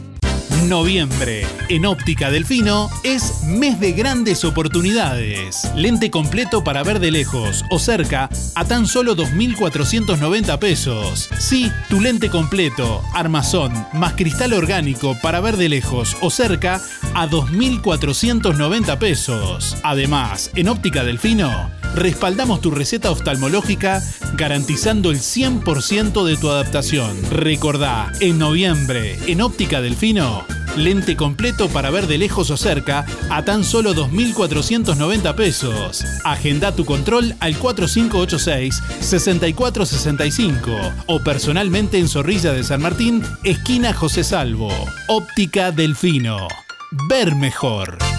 Noviembre, en Óptica Delfino, es mes de grandes oportunidades. Lente completo para ver de lejos o cerca a tan solo 2.490 pesos. Sí, tu lente completo, armazón, más cristal orgánico para ver de lejos o cerca a 2.490 pesos. Además, en Óptica Delfino, respaldamos tu receta oftalmológica garantizando el 100% de tu adaptación. Recordá, en noviembre, en Óptica Delfino, lente completo para ver de lejos o cerca a tan solo 2.490 pesos. Agenda tu control al 4586-6465 o personalmente en Zorrilla de San Martín, esquina José Salvo. Óptica Delfino. Ver mejor.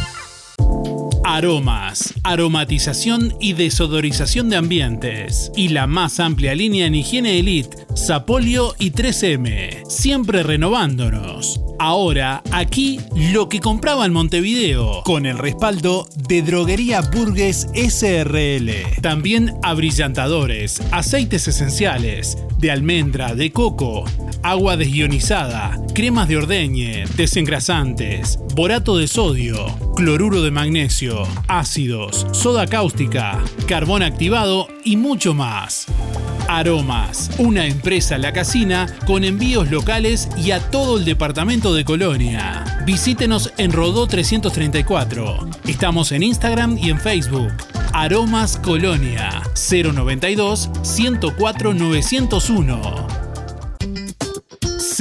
Aromas, aromatización y desodorización de ambientes. Y la más amplia línea en higiene elite, Sapolio y 3M. Siempre renovándonos. Ahora, aquí lo que compraba en Montevideo, con el respaldo de Droguería Burgues SRL. También abrillantadores, aceites esenciales, de almendra, de coco, agua desionizada, cremas de ordeñe, desengrasantes, borato de sodio, cloruro de magnesio, ácidos, soda cáustica, carbón activado y mucho más. Aromas, una empresa La Casina con envíos locales y a todo el departamento de Colonia. Visítenos en Rodó 334. Estamos en Instagram y en Facebook. Aromas Colonia 092 104 901.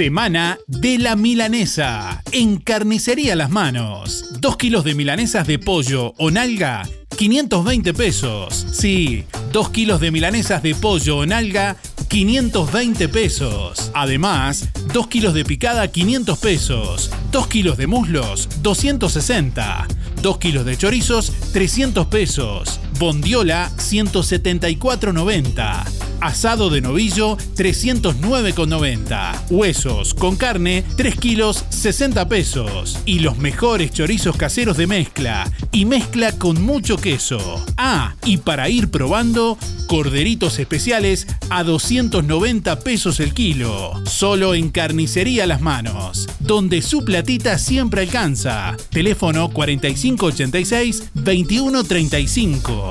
Semana de la Milanesa. En Carnicería Las Manos. 2 kilos de milanesas de pollo o nalga, 520 pesos. Sí, 2 kilos de milanesas de pollo o nalga, 520 pesos. Además, 2 kilos de picada, 500 pesos. 2 kilos de muslos, 260. 2 kilos de chorizos, 300 pesos. Bondiola, 174,90. Asado de novillo, 309,90. Huesos con carne, 3 kilos, 60 pesos. Y los mejores chorizos caseros de mezcla. Y mezcla con mucho queso. Ah, y para ir probando, corderitos especiales a 290 pesos el kilo. Solo en Carnicería Las Manos. Donde su platita siempre alcanza. Teléfono 4586 2135.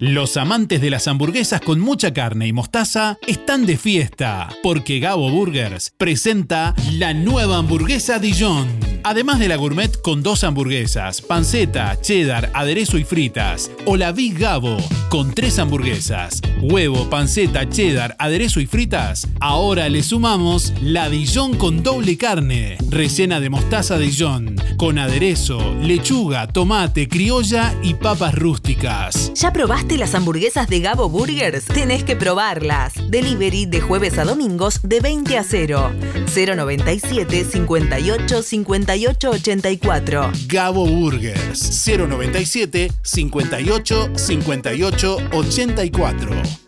Los amantes de las hamburguesas con mucha carne y mostaza están de fiesta, porque Gabo Burgers presenta la nueva hamburguesa Dijon. Además de la gourmet con dos hamburguesas, panceta, cheddar, aderezo y fritas, o la Big Gabo con tres hamburguesas, huevo, panceta, cheddar, aderezo y fritas, ahora le sumamos la Dijon con doble carne, rellena de mostaza Dijon, con aderezo, lechuga, tomate, criolla y papas rústicas. ¿Ya probaste las hamburguesas de Gabo Burgers? Tenés que probarlas. Delivery de jueves a domingos de 20 a 0. 097 58 58 84. Gabo Burgers 097 58 58 84.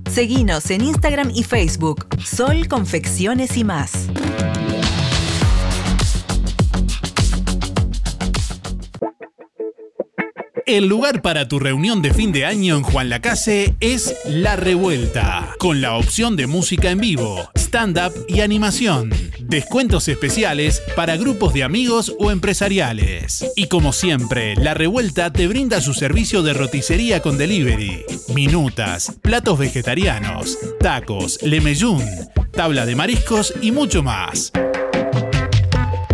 Seguinos en Instagram y Facebook, Sol Confecciones y más. El lugar para tu reunión de fin de año en Juan Lacase es La Revuelta, con la opción de música en vivo, stand-up y animación. Descuentos especiales para grupos de amigos o empresariales. Y como siempre, La Revuelta te brinda su servicio de roticería con delivery. Minutas, platos vegetarianos, tacos, lemeyún, tabla de mariscos y mucho más.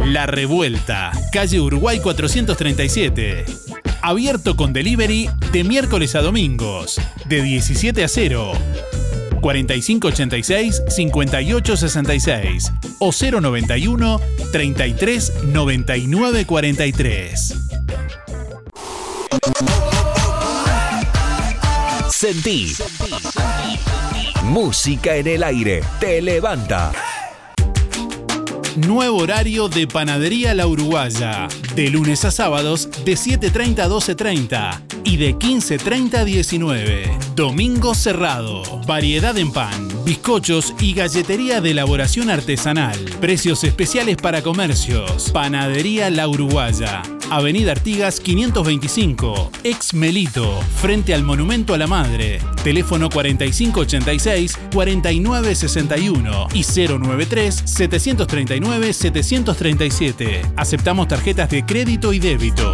La Revuelta, calle Uruguay 437. Abierto con delivery de miércoles a domingos, de 17 a 0. 4586-5866 o 091 33 99 43. Sentí. Música en el aire. Te levanta. Nuevo horario de Panadería La Uruguaya. De lunes a sábados de 7.30 a 12.30 y de 15.30 a 19. Domingo cerrado. Variedad en pan, bizcochos y galletería de elaboración artesanal. Precios especiales para comercios. Panadería La Uruguaya. Avenida Artigas 525, ex Melito, frente al Monumento a la Madre. Teléfono 4586-4961 y 093-739-737. Aceptamos tarjetas de crédito y débito.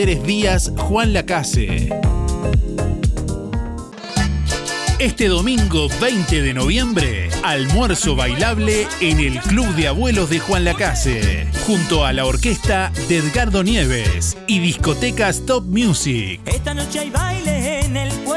Juan Lacase. Este domingo 20 de noviembre, almuerzo bailable en el Club de Abuelos de Juan Lacase, junto a la orquesta de Edgardo Nieves y discotecas Top Music. Esta noche hay baile en el.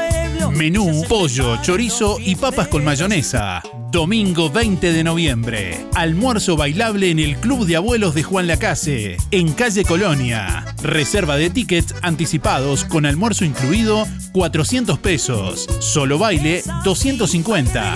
Menú, pollo, chorizo y papas con mayonesa. Domingo 20 de noviembre. Almuerzo bailable en el Club de Abuelos de Juan Lacase, en calle Colonia. Reserva de tickets anticipados con almuerzo incluido 400 pesos. Solo baile 250.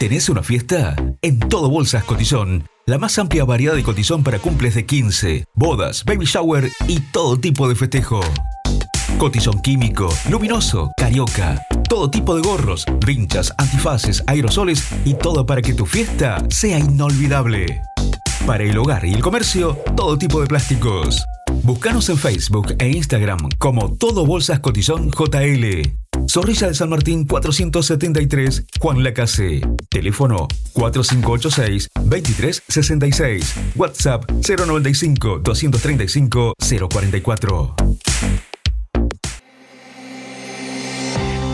¿Tenés una fiesta? En todo Bolsas Cotizón. La más amplia variedad de cotizón para cumples de 15, bodas, baby shower y todo tipo de festejo. Cotizón químico, luminoso, carioca. Todo tipo de gorros, vinchas, antifaces, aerosoles y todo para que tu fiesta sea inolvidable. Para el hogar y el comercio, todo tipo de plásticos. Búscanos en Facebook e Instagram como Todo Bolsas Cotizón JL. Zorrilla de San Martín 473, Juan Lacase. Teléfono 4586-2366. WhatsApp 095-235-044.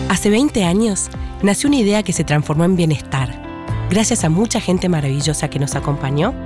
Hace 20 años nació una idea que se transformó en bienestar, gracias a mucha gente maravillosa que nos acompañó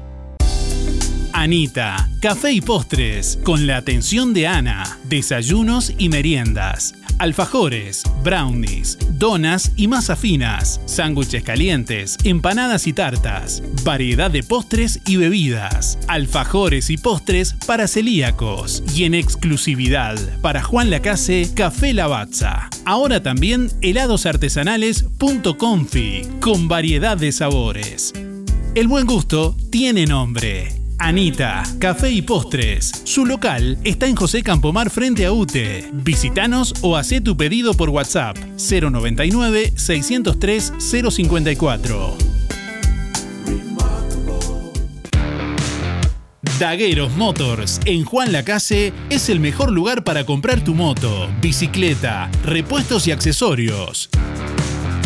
Anita, café y postres, con la atención de Ana, desayunos y meriendas, alfajores, brownies, donas y masas finas, sándwiches calientes, empanadas y tartas, variedad de postres y bebidas, alfajores y postres para celíacos y en exclusividad para Juan Lacase Café Lavazza. Ahora también helados artesanales con variedad de sabores. El buen gusto tiene nombre. Anita, Café y Postres. Su local está en José Campomar frente a UTE. Visítanos o haz tu pedido por WhatsApp 099 603 054. Dagueros Motors en Juan Lacase es el mejor lugar para comprar tu moto, bicicleta, repuestos y accesorios.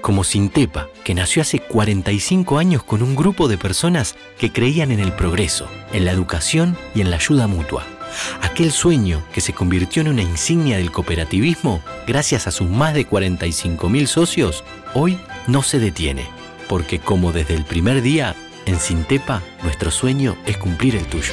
como Sintepa, que nació hace 45 años con un grupo de personas que creían en el progreso, en la educación y en la ayuda mutua. Aquel sueño que se convirtió en una insignia del cooperativismo gracias a sus más de 45.000 socios, hoy no se detiene, porque como desde el primer día, en Sintepa, nuestro sueño es cumplir el tuyo.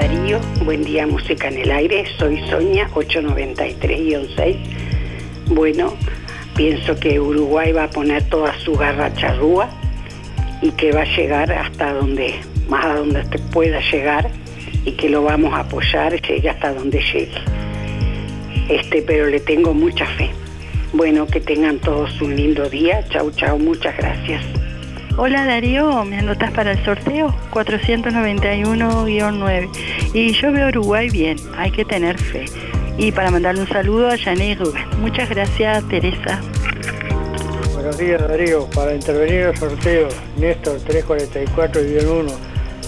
Darío, buen día Música en el Aire, soy Sonia 893-6. Bueno, pienso que Uruguay va a poner toda su garra charrúa y que va a llegar hasta donde, más a donde pueda llegar y que lo vamos a apoyar, llegue hasta donde llegue. Este, pero le tengo mucha fe. Bueno, que tengan todos un lindo día. Chau, chau, muchas gracias. Hola Darío, ¿me anotas para el sorteo? 491-9. Y yo veo Uruguay bien, hay que tener fe. Y para mandarle un saludo a Jané Rubén. Muchas gracias, Teresa. Buenos días Darío, para intervenir en el sorteo, Néstor 344-1.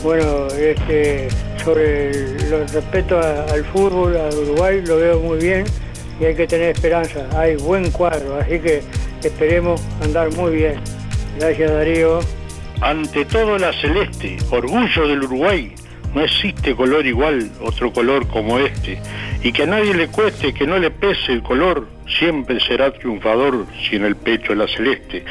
Bueno, este, sobre el, respeto al fútbol, a Uruguay, lo veo muy bien y hay que tener esperanza. Hay buen cuadro, así que esperemos andar muy bien. Gracias Darío. Ante todo la celeste, orgullo del Uruguay. No existe color igual, otro color como este. Y que a nadie le cueste, que no le pese el color, siempre será triunfador si en el pecho la celeste.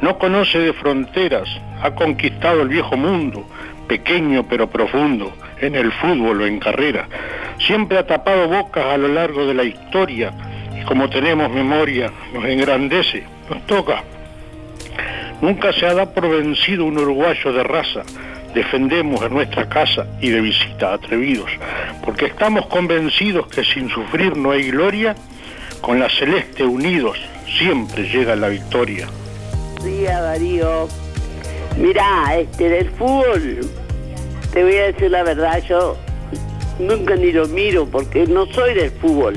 No conoce de fronteras, ha conquistado el viejo mundo, pequeño pero profundo, en el fútbol o en carrera. Siempre ha tapado bocas a lo largo de la historia y como tenemos memoria, nos engrandece, nos toca. Nunca se ha dado por vencido un uruguayo de raza. Defendemos en nuestra casa y de visita atrevidos, porque estamos convencidos que sin sufrir no hay gloria, con la celeste unidos siempre llega la victoria. Día Darío. Mirá, este del fútbol, te voy a decir la verdad, yo nunca ni lo miro porque no soy del fútbol.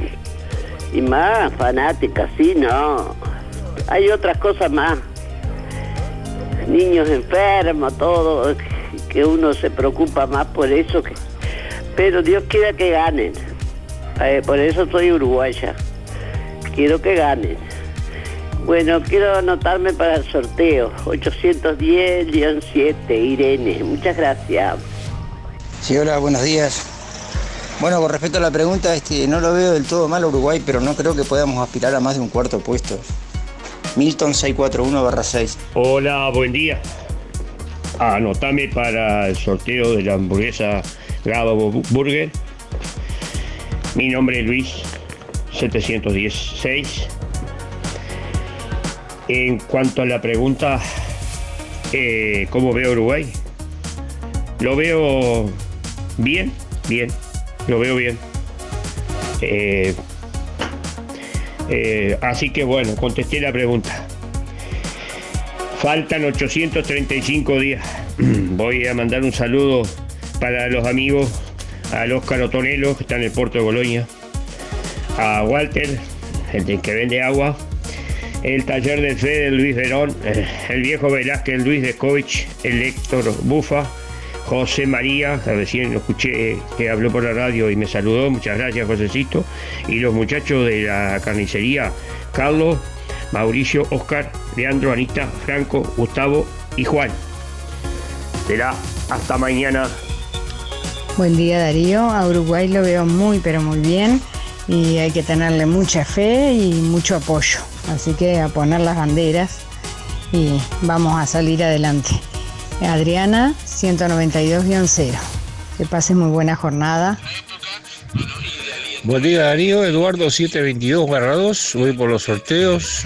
Y más fanática, sí, no. Hay otras cosas más. Niños enfermos, todo, que uno se preocupa más por eso. Que... Pero Dios quiera que ganen. Eh, por eso soy uruguaya. Quiero que ganen. Bueno, quiero anotarme para el sorteo. 810-7, Irene. Muchas gracias. Sí, hola, buenos días. Bueno, con respecto a la pregunta, este, no lo veo del todo mal Uruguay, pero no creo que podamos aspirar a más de un cuarto puesto. Milton 641-6. Hola, buen día. Anotame para el sorteo de la hamburguesa Gaba Burger. Mi nombre es Luis 716. En cuanto a la pregunta, eh, ¿cómo veo Uruguay? Lo veo bien, bien, lo veo bien. Eh, eh, así que bueno, contesté la pregunta. Faltan 835 días. Voy a mandar un saludo para los amigos, al Óscar Otonelo, que está en el puerto de Boloña, a Walter, el que vende agua, el taller del Fede Luis Verón, eh, el viejo Velázquez Luis Descovich, el Héctor Bufa, José María, recién lo escuché que habló por la radio y me saludó, muchas gracias Josecito, y los muchachos de la carnicería, Carlos, Mauricio, Oscar, Leandro, Anita, Franco, Gustavo y Juan. Será hasta mañana. Buen día Darío, a Uruguay lo veo muy pero muy bien y hay que tenerle mucha fe y mucho apoyo. Así que a poner las banderas y vamos a salir adelante. Adriana 192-0. Que pases muy buena jornada. Buen día Darío, Eduardo 722-2, voy por los sorteos.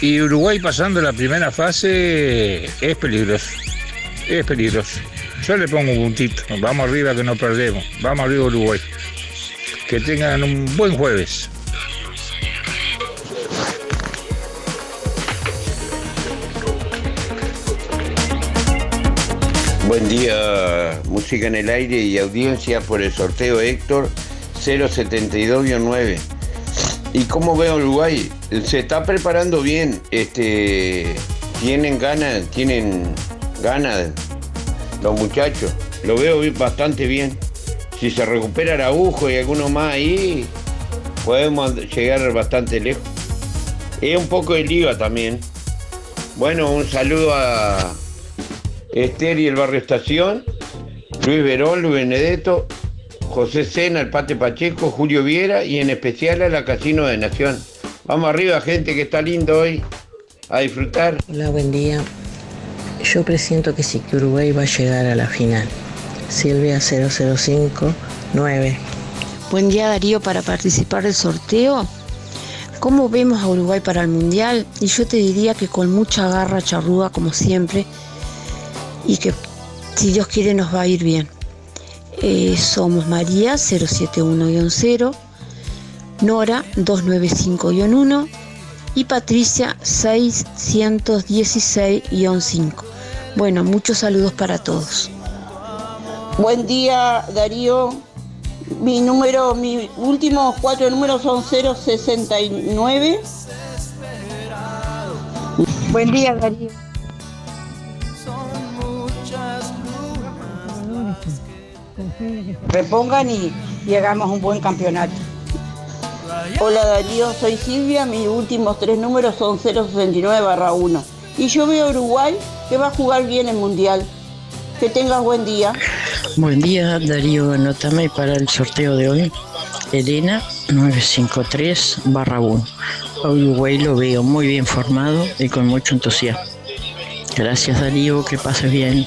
Y Uruguay pasando la primera fase es peligroso, es peligroso. Yo le pongo un puntito, vamos arriba que no perdemos, vamos arriba Uruguay. Que tengan un buen jueves. Buen día, música en el aire y audiencia por el sorteo Héctor 072-9. ¿Y cómo veo Uruguay? Se está preparando bien, este, tienen ganas, tienen ganas los muchachos. Lo veo bastante bien. Si se recupera Araujo y alguno más ahí, podemos llegar bastante lejos. Es un poco de liga también. Bueno, un saludo a Esther y el Barrio Estación, Luis Verón, Luis Benedetto, José Sena, el Pate Pacheco, Julio Viera y en especial a la Casino de Nación. Vamos arriba, gente, que está lindo hoy. A disfrutar. Hola, buen día. Yo presiento que sí, que Uruguay va a llegar a la final. Silvia 0059. Buen día Darío para participar del sorteo. ¿Cómo vemos a Uruguay para el Mundial? Y yo te diría que con mucha garra charrúa como siempre y que si Dios quiere nos va a ir bien. Eh, somos María 071-0, Nora 295-1 y Patricia 616-5. Bueno, muchos saludos para todos. Buen día, Darío. Mi número, mis últimos cuatro números son 069. Buen día, Darío. Repongan y, hagamos un buen campeonato. Hola Darío, soy Silvia, mis últimos tres números son 069 barra 1. Y yo veo a Uruguay que va a jugar bien el Mundial. Que tengas buen día. Buen día, Darío. Anótame para el sorteo de hoy. Elena 953 barra 1. A Uruguay lo veo muy bien formado y con mucho entusiasmo. Gracias, Darío. Que pases bien.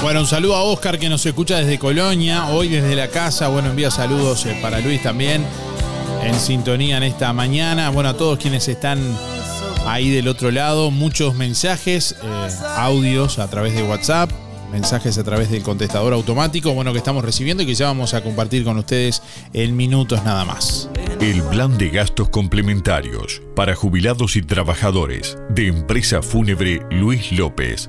Bueno, un saludo a Oscar que nos escucha desde Colonia, hoy desde la casa. Bueno, envía saludos eh, para Luis también en sintonía en esta mañana. Bueno, a todos quienes están ahí del otro lado, muchos mensajes, eh, audios a través de WhatsApp, mensajes a través del contestador automático, bueno, que estamos recibiendo y que ya vamos a compartir con ustedes en minutos nada más. El plan de gastos complementarios para jubilados y trabajadores de empresa fúnebre Luis López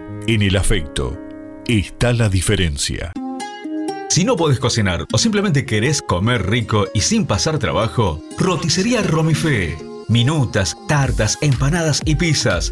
En el afecto está la diferencia. Si no podés cocinar o simplemente querés comer rico y sin pasar trabajo, roticería Romifé. Minutas, tartas, empanadas y pizzas.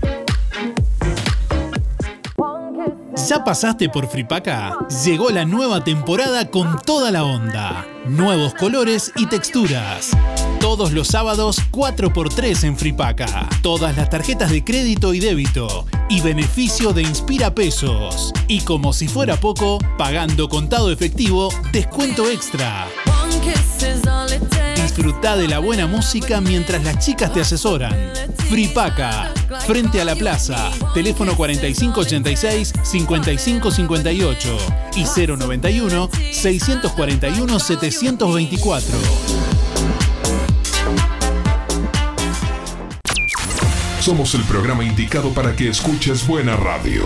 ¿Ya pasaste por Fripaca? Llegó la nueva temporada con toda la onda. Nuevos colores y texturas. Todos los sábados 4x3 en Fripaca. Todas las tarjetas de crédito y débito. Y beneficio de Inspira Pesos. Y como si fuera poco, pagando contado efectivo, descuento extra. Disfruta de la buena música mientras las chicas te asesoran. Fripaca, frente a la plaza. Teléfono 4586-5558 y 091-641-724. Somos el programa indicado para que escuches buena radio.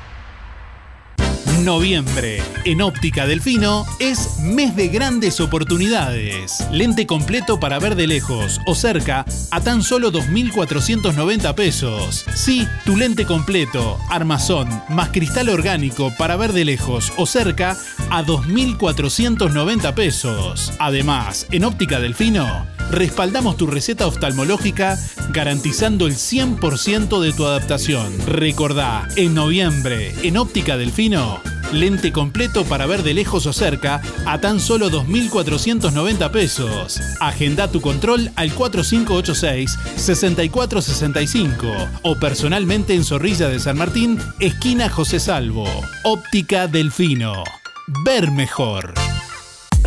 Noviembre, en Óptica Delfino, es mes de grandes oportunidades. Lente completo para ver de lejos o cerca a tan solo 2.490 pesos. Sí, tu lente completo, armazón, más cristal orgánico para ver de lejos o cerca a 2.490 pesos. Además, en Óptica Delfino, respaldamos tu receta oftalmológica garantizando el 100% de tu adaptación. Recordá, en noviembre, en Óptica Delfino, lente completo para ver de lejos o cerca a tan solo 2.490 pesos. Agenda tu control al 4586-6465 o personalmente en Zorrilla de San Martín, esquina José Salvo. Óptica Delfino. Ver mejor.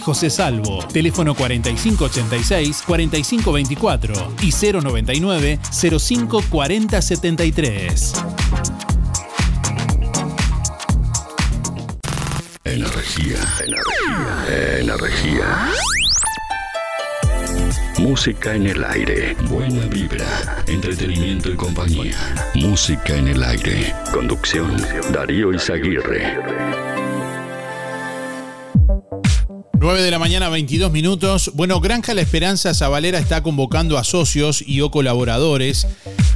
José Salvo. Teléfono 4586-4524 y 099-054073. Energía, energía, energía. Música en el aire. Buena vibra. Entretenimiento y compañía. Música en el aire. Conducción. Darío Izaguirre. 9 de la mañana, 22 minutos. Bueno, Granja La Esperanza Zabalera está convocando a socios y o colaboradores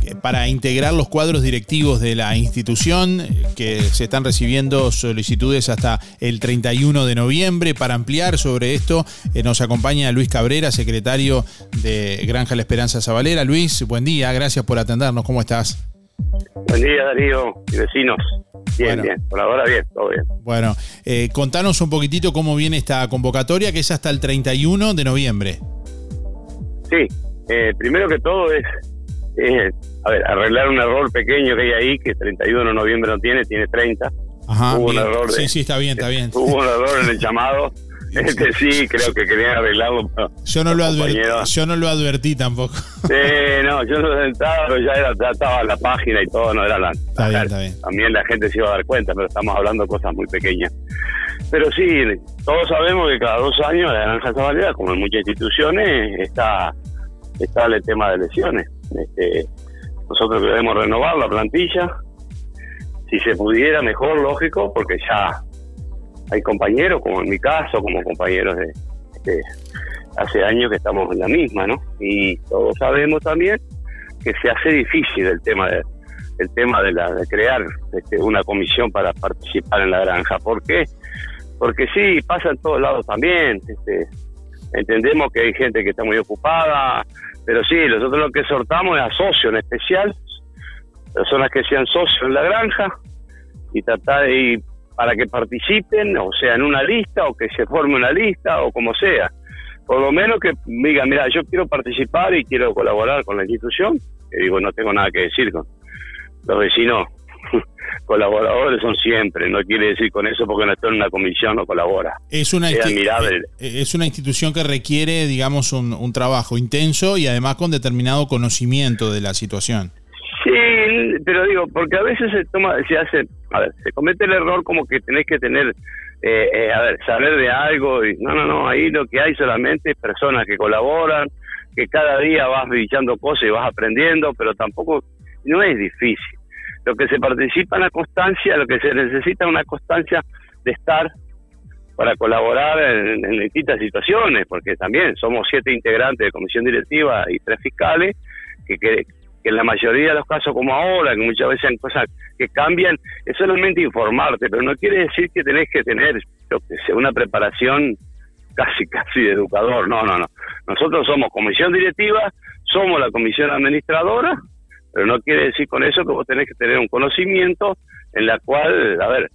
eh, para integrar los cuadros directivos de la institución, eh, que se están recibiendo solicitudes hasta el 31 de noviembre. Para ampliar sobre esto, eh, nos acompaña Luis Cabrera, secretario de Granja La Esperanza Zabalera. Luis, buen día, gracias por atendernos. ¿Cómo estás? Buen día, Darío y vecinos. Bien, bien. Por ahora bien, todo bien. Bueno, eh, contanos un poquitito cómo viene esta convocatoria, que es hasta el 31 de noviembre. Sí, eh, primero que todo es, es, a ver, arreglar un error pequeño que hay ahí, que 31 de noviembre no tiene, tiene 30. Ajá, Hubo un error de- sí, sí, está bien, está bien. Hubo un error en el llamado. Este, sí, creo que querían arreglarlo. Yo no, lo advertí, yo no lo advertí tampoco. Sí, no, yo no sentaba, pero ya, era, ya estaba la página y todo, no era la. Está bien, está bien. También la gente se iba a dar cuenta, pero estamos hablando de cosas muy pequeñas. Pero sí, todos sabemos que cada dos años la Granja Zabalera, como en muchas instituciones, está, está el tema de lesiones. Este, nosotros queremos renovar la plantilla. Si se pudiera, mejor, lógico, porque ya hay compañeros, como en mi caso, como compañeros de, hace años que estamos en la misma, ¿no? Y todos sabemos también que se hace difícil el tema de tema de, crear este, una comisión para participar en la granja. ¿Por qué? Porque sí, pasa en todos lados también. Este, entendemos que hay gente que está muy ocupada, pero sí, nosotros lo que exhortamos es a socios en especial, personas que sean socios en la granja y tratar de ir para que participen, o sea, en una lista, o que se forme una lista, o como sea. Por lo menos que digan, mira, yo quiero participar y quiero colaborar con la institución. Y digo, no tengo nada que decir con los vecinos. Colaboradores son siempre, no quiere decir con eso porque no está en una comisión no colabora. Es una, Es admirable. eh, es una institución que requiere, digamos, un, un trabajo intenso y además con determinado conocimiento de la situación. Pero digo, porque a veces se toma, se hace, a ver, se comete el error como que tenés que tener, eh, eh, a ver, saber de algo y no, no, no, ahí lo que hay solamente es personas que colaboran, que cada día vas bichando cosas y vas aprendiendo, pero tampoco, no es difícil. Lo que se participa en la constancia, lo que se necesita es una constancia de estar para colaborar en, en distintas situaciones, porque también somos siete integrantes de comisión directiva y tres fiscales, que, que en la mayoría de los casos como ahora, que muchas veces hay cosas que cambian, es solamente informarte, pero no quiere decir que tenés que tener lo que sea, una preparación casi, casi de educador, no, no, no. Nosotros somos comisión directiva, somos la comisión administradora, pero no quiere decir con eso que vos tenés que tener un conocimiento en la cual, a ver,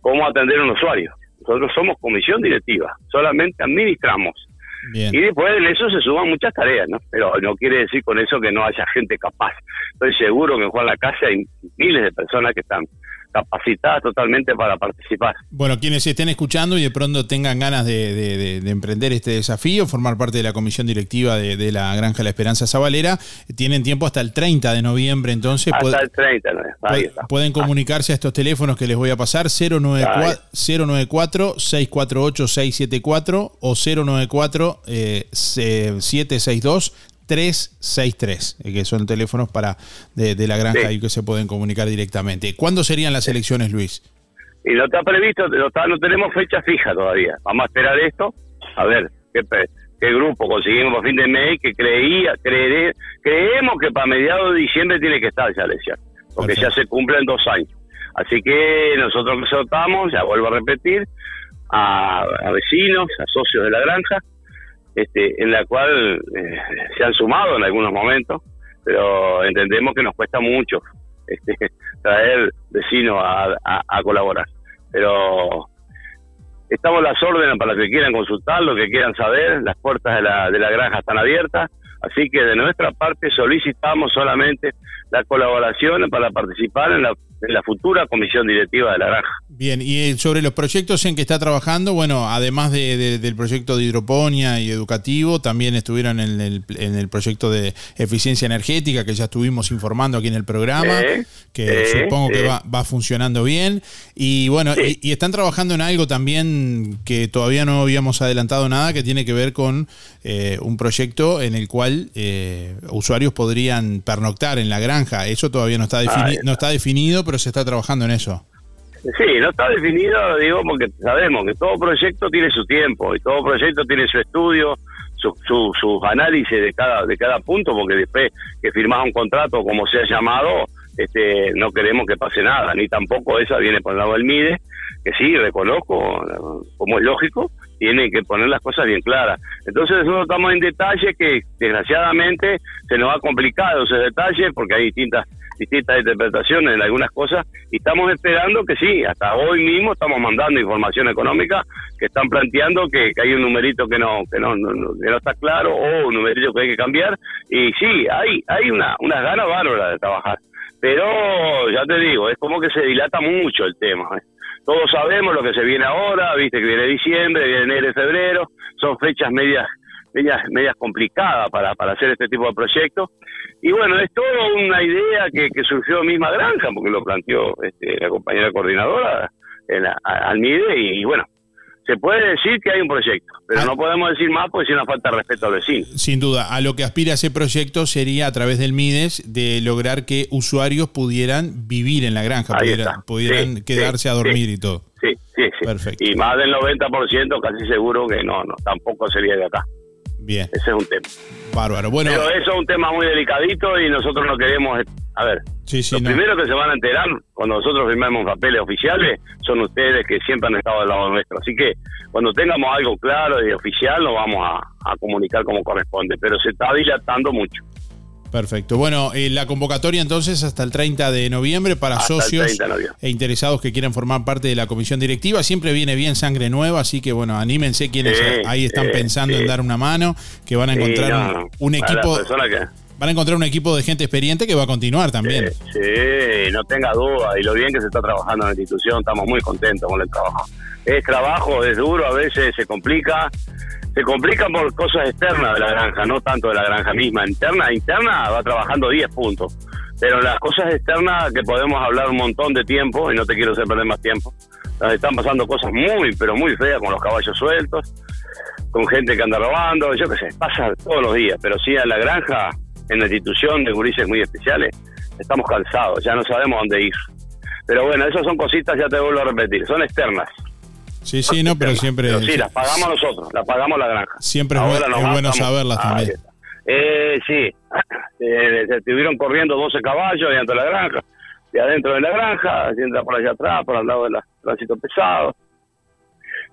cómo atender a un usuario. Nosotros somos comisión directiva, solamente administramos. Y después en eso se suman muchas tareas, ¿no? Pero no quiere decir con eso que no haya gente capaz. Estoy seguro que en Juan la Casa hay miles de personas que están capacitada totalmente para participar. Bueno, quienes estén escuchando y de pronto tengan ganas de, emprender este desafío, formar parte de la comisión directiva de, la Granja La Esperanza Zabalera, tienen tiempo hasta el 30 de noviembre, entonces pueden ah. comunicarse a estos teléfonos que les voy a pasar 094-648-674 o 094 eh, 762 363, eh, que son teléfonos para de, la granja y que se pueden comunicar directamente. ¿Cuándo serían las elecciones, Luis? Y no está previsto, no, está, no tenemos fecha fija todavía. Vamos a esperar esto, a ver qué, grupo conseguimos a fin de mes, que creía, creeré, creemos que para mediados de diciembre tiene que estar ya elección, porque ya se cumplen dos años. Así que nosotros exhortamos, ya vuelvo a repetir, a vecinos, a socios de la granja, este, en la cual eh, se han sumado en algunos momentos, pero entendemos que nos cuesta mucho este, traer vecinos a, colaborar. Pero estamos las órdenes para los que quieran consultar, los que quieran saber, las puertas de la, de la granja están abiertas, así que de nuestra parte solicitamos solamente la colaboración para participar en la en la futura comisión directiva de la granja. Bien, y eh, sobre los proyectos en que está trabajando, bueno, además de, del proyecto de hidroponía y educativo, también estuvieron en el, en el proyecto de eficiencia energética que ya estuvimos informando aquí en el programa, que supongo que va, va, funcionando bien. Y bueno, y, están trabajando en algo también que todavía no habíamos adelantado nada, que tiene que ver con eh, un proyecto en el cual eh, usuarios podrían pernoctar en la granja. Eso todavía no está, defini no está definido, pero se está trabajando en eso. Sí, no está definido, digo, porque sabemos que todo proyecto tiene su tiempo y todo proyecto tiene su estudio, sus su, su análisis de cada de cada punto, porque después que firmas un contrato, como se ha llamado, este, no queremos que pase nada, ni tampoco esa viene por el lado del MIDE, que sí, reconozco, como es lógico, tiene que poner las cosas bien claras. Entonces nosotros estamos en detalle que desgraciadamente se nos ha complicado esos detalles porque hay distintas distintas interpretaciones en algunas cosas y estamos esperando que sí, hasta hoy mismo estamos mandando información económica que están planteando que, hay un numerito que no que no, que no está claro o un numerito que hay que cambiar y sí, hay hay una unas ganas bárbaras de trabajar, pero ya te digo, es como que se dilata mucho el tema. ¿eh? Todos sabemos lo que se viene ahora, viste que viene diciembre, viene enero y febrero, son fechas medias medias, medias complicadas para, para hacer este tipo de proyectos. Y bueno, es toda una idea que, que surgió misma granja, porque lo planteó este, la compañera coordinadora en la, al MIDE, y, bueno, se puede decir que hay un proyecto, pero ah. no podemos decir más porque si nos falta respeto al vecino. Sin duda, a lo que aspira ese proyecto sería a través del MIDES de lograr que usuarios pudieran vivir en la granja, pudieran, quedarse a dormir y todo. Sí, sí, sí. Perfecto. Y más del 90% casi seguro que no, no, tampoco sería de acá. Bien. Ese es un tema. Bárbaro. Bueno. Pero eso es un tema muy delicadito y nosotros no queremos. A ver, sí, sí, los primeros que se van a enterar cuando nosotros firmemos papeles oficiales son ustedes que siempre han estado del lado nuestro. Así que cuando tengamos algo claro y oficial, lo vamos a comunicar como corresponde. Pero se está dilatando mucho. Perfecto. Bueno, eh, la convocatoria entonces hasta el 30 de noviembre para socios e interesados que quieran formar parte de la comisión directiva. Siempre viene bien sangre nueva, así que bueno, anímense quienes ahí están pensando en dar una mano, que van a encontrar un, equipo. Van a encontrar un equipo de gente experiente que va a continuar también. Sí, no tenga duda. Y lo bien que se está trabajando en la institución, estamos muy contentos con el trabajo. Es trabajo, es duro, a veces se complica se complica por cosas externas de la granja, no tanto de la granja misma. Interna, interna va trabajando 10 puntos. Pero las cosas externas que podemos hablar un montón de tiempo, y no te quiero hacer perder más tiempo, están pasando cosas muy, pero muy feas con los caballos sueltos, con gente que anda robando, yo qué sé, pasa todos los días. Pero sí en la granja, en la institución de gurises muy especiales, estamos cansados, ya no sabemos dónde ir. Pero bueno, esas son cositas, ya te vuelvo a repetir, son externas. Sí, sí, no, pero siempre. sí, las pagamos nosotros, las pagamos la granja. Siempre es, bueno, saberlas también. Eh, sí, eh, se estuvieron corriendo 12 caballos dentro de la granja, de adentro de la granja, entra por allá atrás, por al lado del tránsito pesado.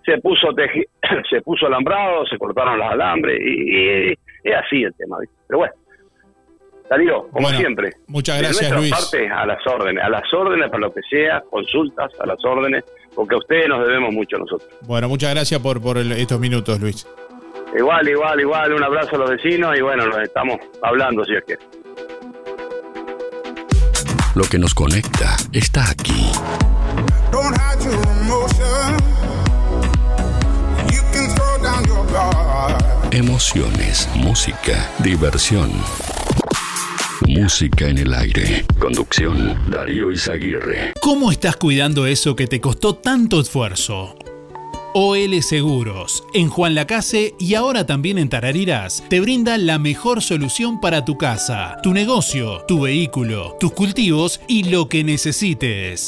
Se puso se puso alambrado, se cortaron los alambres y, es así el tema. Pero bueno, salió, como siempre. Muchas gracias, Luis. Parte, a las órdenes, a las órdenes para lo que sea, consultas, a las órdenes porque a ustedes nos debemos mucho a nosotros. Bueno, muchas gracias por, por estos minutos, Luis. Igual, igual, igual, un abrazo a los vecinos y bueno, nos estamos hablando si es que. Lo que nos conecta está aquí. Emociones, música, diversión. Música en el aire. Conducción, Darío Izaguirre. ¿Cómo estás cuidando eso que te costó tanto esfuerzo? OL Seguros, en Juan Lacase y ahora también en Tarariras, te brinda la mejor solución para tu casa, tu negocio, tu vehículo, tus cultivos y lo que necesites.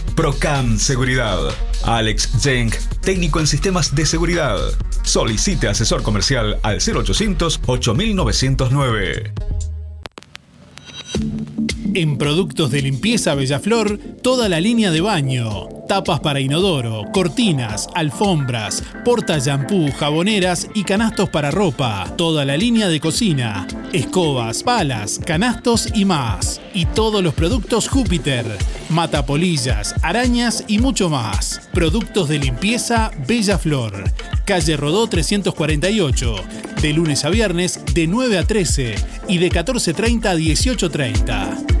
Procam Seguridad. Alex Zeng, técnico en sistemas de seguridad. Solicite asesor comercial al 0800 8909. En productos de limpieza Bellaflor, toda la línea de baño, tapas para inodoro, cortinas, alfombras, porta shampoo, jaboneras y canastos para ropa, toda la línea de cocina, escobas, palas, canastos y más. Y todos los productos Júpiter, matapolillas, arañas y mucho más. Productos de limpieza Bellaflor, calle Rodó 348, de lunes a viernes de 9 a 13 y de 14.30 a 18.30.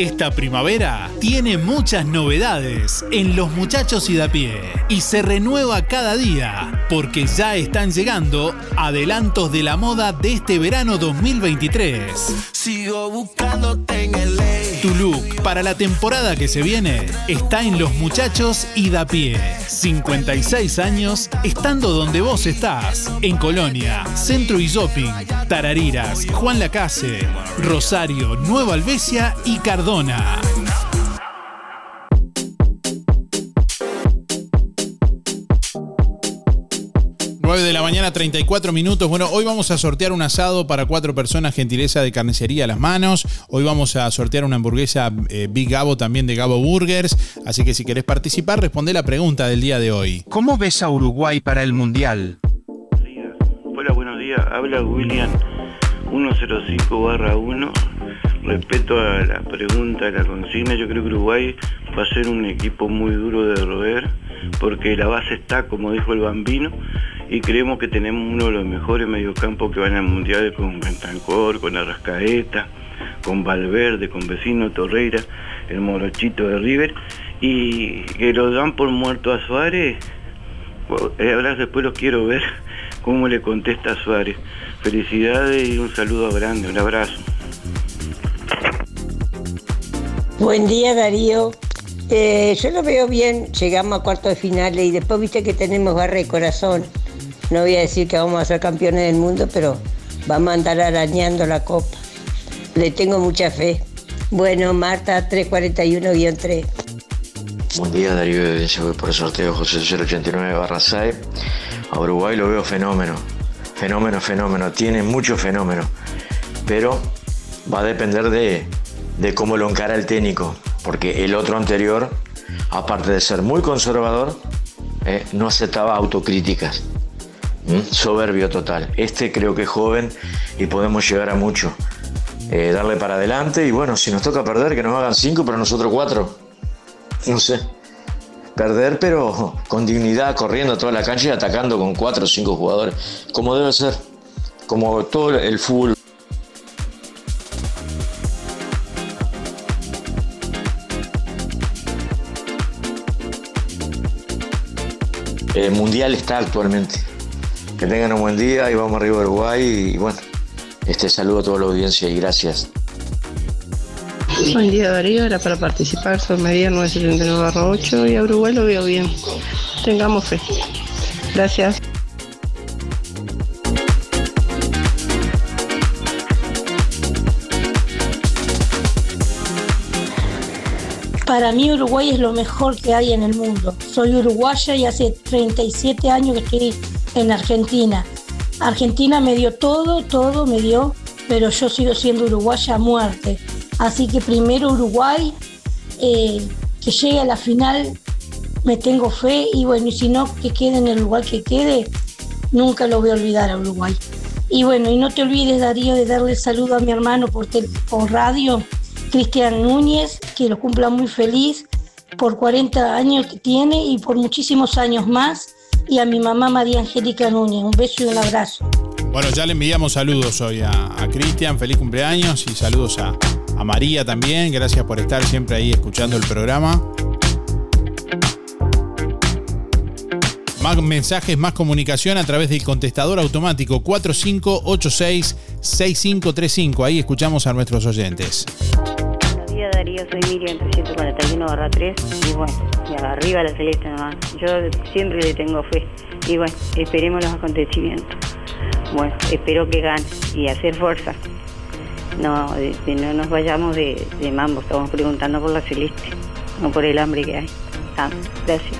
Esta primavera tiene muchas novedades en Los Muchachos y da pie y se renueva cada día porque ya están llegando adelantos de la moda de este verano 2023. Sigo buscándote en el Tu look para la temporada que se viene está en Los Muchachos y da pie. 56 años estando donde vos estás, en Colonia, Centro y Shopping, Tarariras, Juan Lacase, Rosario, Nueva Albesia y Cardona. 9 de la mañana, 34 minutos. Bueno, hoy vamos a sortear un asado para cuatro personas, gentileza de carnicería a las manos. Hoy vamos a sortear una hamburguesa eh, Big Gabo también de Gabo Burgers. Así que si querés participar, responde la pregunta del día de hoy. ¿Cómo ves a Uruguay para el Mundial? Hola, buenos días. Habla William 105 barra 1 Respecto a la pregunta, a la consigna, yo creo que Uruguay va a ser un equipo muy duro de roer, porque la base está, como dijo el Bambino, y creemos que tenemos uno de los mejores mediocampos que van al Mundial con Bentancor, con Arrascaeta, con Valverde, con Vecino Torreira, el Morochito de River, y que lo dan por muerto a Suárez, eh, ahora después los quiero ver cómo le contesta a Suárez. Felicidades y un saludo grande, un abrazo. Buen día Darío. Eh, yo lo veo bien, llegamos a cuartos de finales y después viste que tenemos garra de corazón. No voy a decir que vamos a ser campeones del mundo, pero vamos a andar arañando la copa. Le tengo mucha fe. Bueno, Marta 341-3. Buen día Darío, yo voy por el sorteo José 089 barra 6. A Uruguay lo veo fenómeno, fenómeno, fenómeno, tiene mucho fenómeno, pero va a depender de, de cómo lo encara el técnico, porque el otro anterior, aparte de ser muy conservador, eh, no aceptaba autocríticas. Soberbio total. Este creo que es joven y podemos llegar a mucho. Eh, darle para adelante y bueno, si nos toca perder, que nos hagan cinco, pero nosotros cuatro. No sé perder, pero con dignidad, corriendo toda la cancha y atacando con cuatro o cinco jugadores, como debe ser, como todo el fútbol. El mundial está actualmente. Que tengan un buen día y vamos arriba a Uruguay y bueno, este saludo a toda la audiencia y gracias. Buen día Darío, era para participar, soy María 979-8 y a Uruguay lo veo bien. Tengamos fe. Gracias. Para mí Uruguay es lo mejor que hay en el mundo. Soy uruguaya y hace 37 años que estoy en Argentina. Argentina me dio todo, todo me dio, pero yo sigo siendo uruguaya a muerte. Así que primero Uruguay, eh, que llegue a la final, me tengo fe y bueno, y si no, que quede en el lugar que quede, nunca lo voy a olvidar a Uruguay. Y bueno, y no te olvides, Darío, de darle saludo a mi hermano por, por radio, Cristian Núñez, que lo cumpla muy feliz por 40 años que tiene y por muchísimos años más. Y a mi mamá María Angélica Núñez, un beso y un abrazo. Bueno, ya le enviamos saludos hoy a, a Cristian, feliz cumpleaños y saludos a, a María también, gracias por estar siempre ahí escuchando el programa. Más mensajes, más comunicación a través del contestador automático 4586-6535. Ahí escuchamos a nuestros oyentes. Buenos días Darío, soy Miriam 341 3 y bueno, y arriba la celeste nomás. Yo siempre le tengo fe y bueno, esperemos los acontecimientos. Bueno, espero que gane y hacer fuerza. No, de- de no nos vayamos de, de mambo, estamos preguntando por la celeste, no por el hambre que hay. Ah, gracias.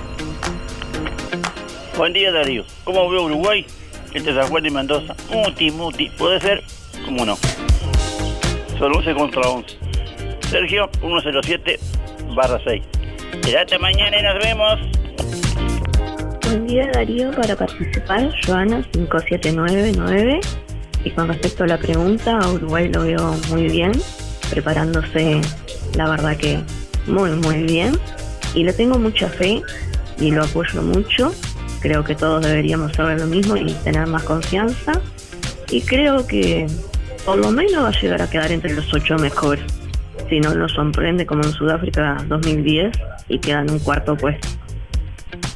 Buen día Darío. ¿Cómo veo Uruguay? Este es San Juan de Mendoza. Muti, muti. ¿Puede ser? ¿Cómo no? Solo 11 contra 11. Sergio, 107 barra 6. Quédate mañana y nos vemos. Buen día Darío, para participar, Joana 5799. Y con respecto a la pregunta, Uruguay lo veo muy bien, preparándose, la verdad que muy, muy bien. Y le tengo mucha fe y lo apoyo mucho. Creo que todos deberíamos saber lo mismo y tener más confianza. Y creo que por lo menos va a llegar a quedar entre los ocho mejores. Si no nos sorprende como en Sudáfrica 2010 y queda en un cuarto puesto.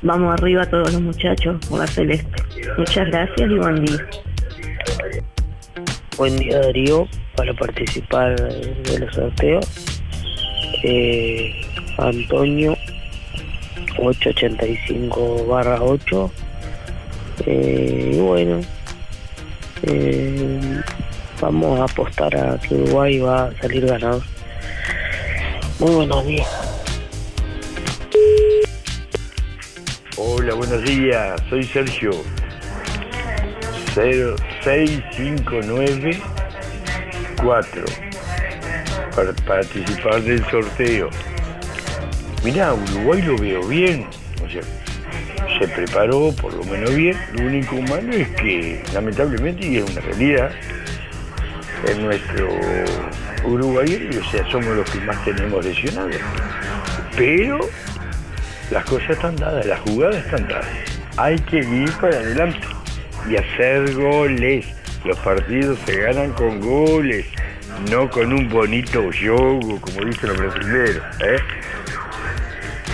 Vamos arriba todos los muchachos por la celeste. Muchas gracias y buen día. Buen día Darío, para participar de los sorteos. Eh, Antonio 885 barra 8. Eh, y bueno, eh, vamos a apostar a que Uruguay va a salir ganador. Muy buenos días. Hola, buenos días. Soy Sergio. 0659 4 para participar del sorteo. Mirá, Uruguay lo veo bien. O sea, se preparó por lo menos bien. Lo único malo es que, lamentablemente, y es una realidad, en nuestro Uruguay, o sea, somos los que más tenemos lesionados. Pero las cosas están dadas, las jugadas están dadas. Hay que ir para adelante y hacer goles. Los partidos se ganan con goles, no con un bonito jogo, como dicen los brasileños. ¿eh?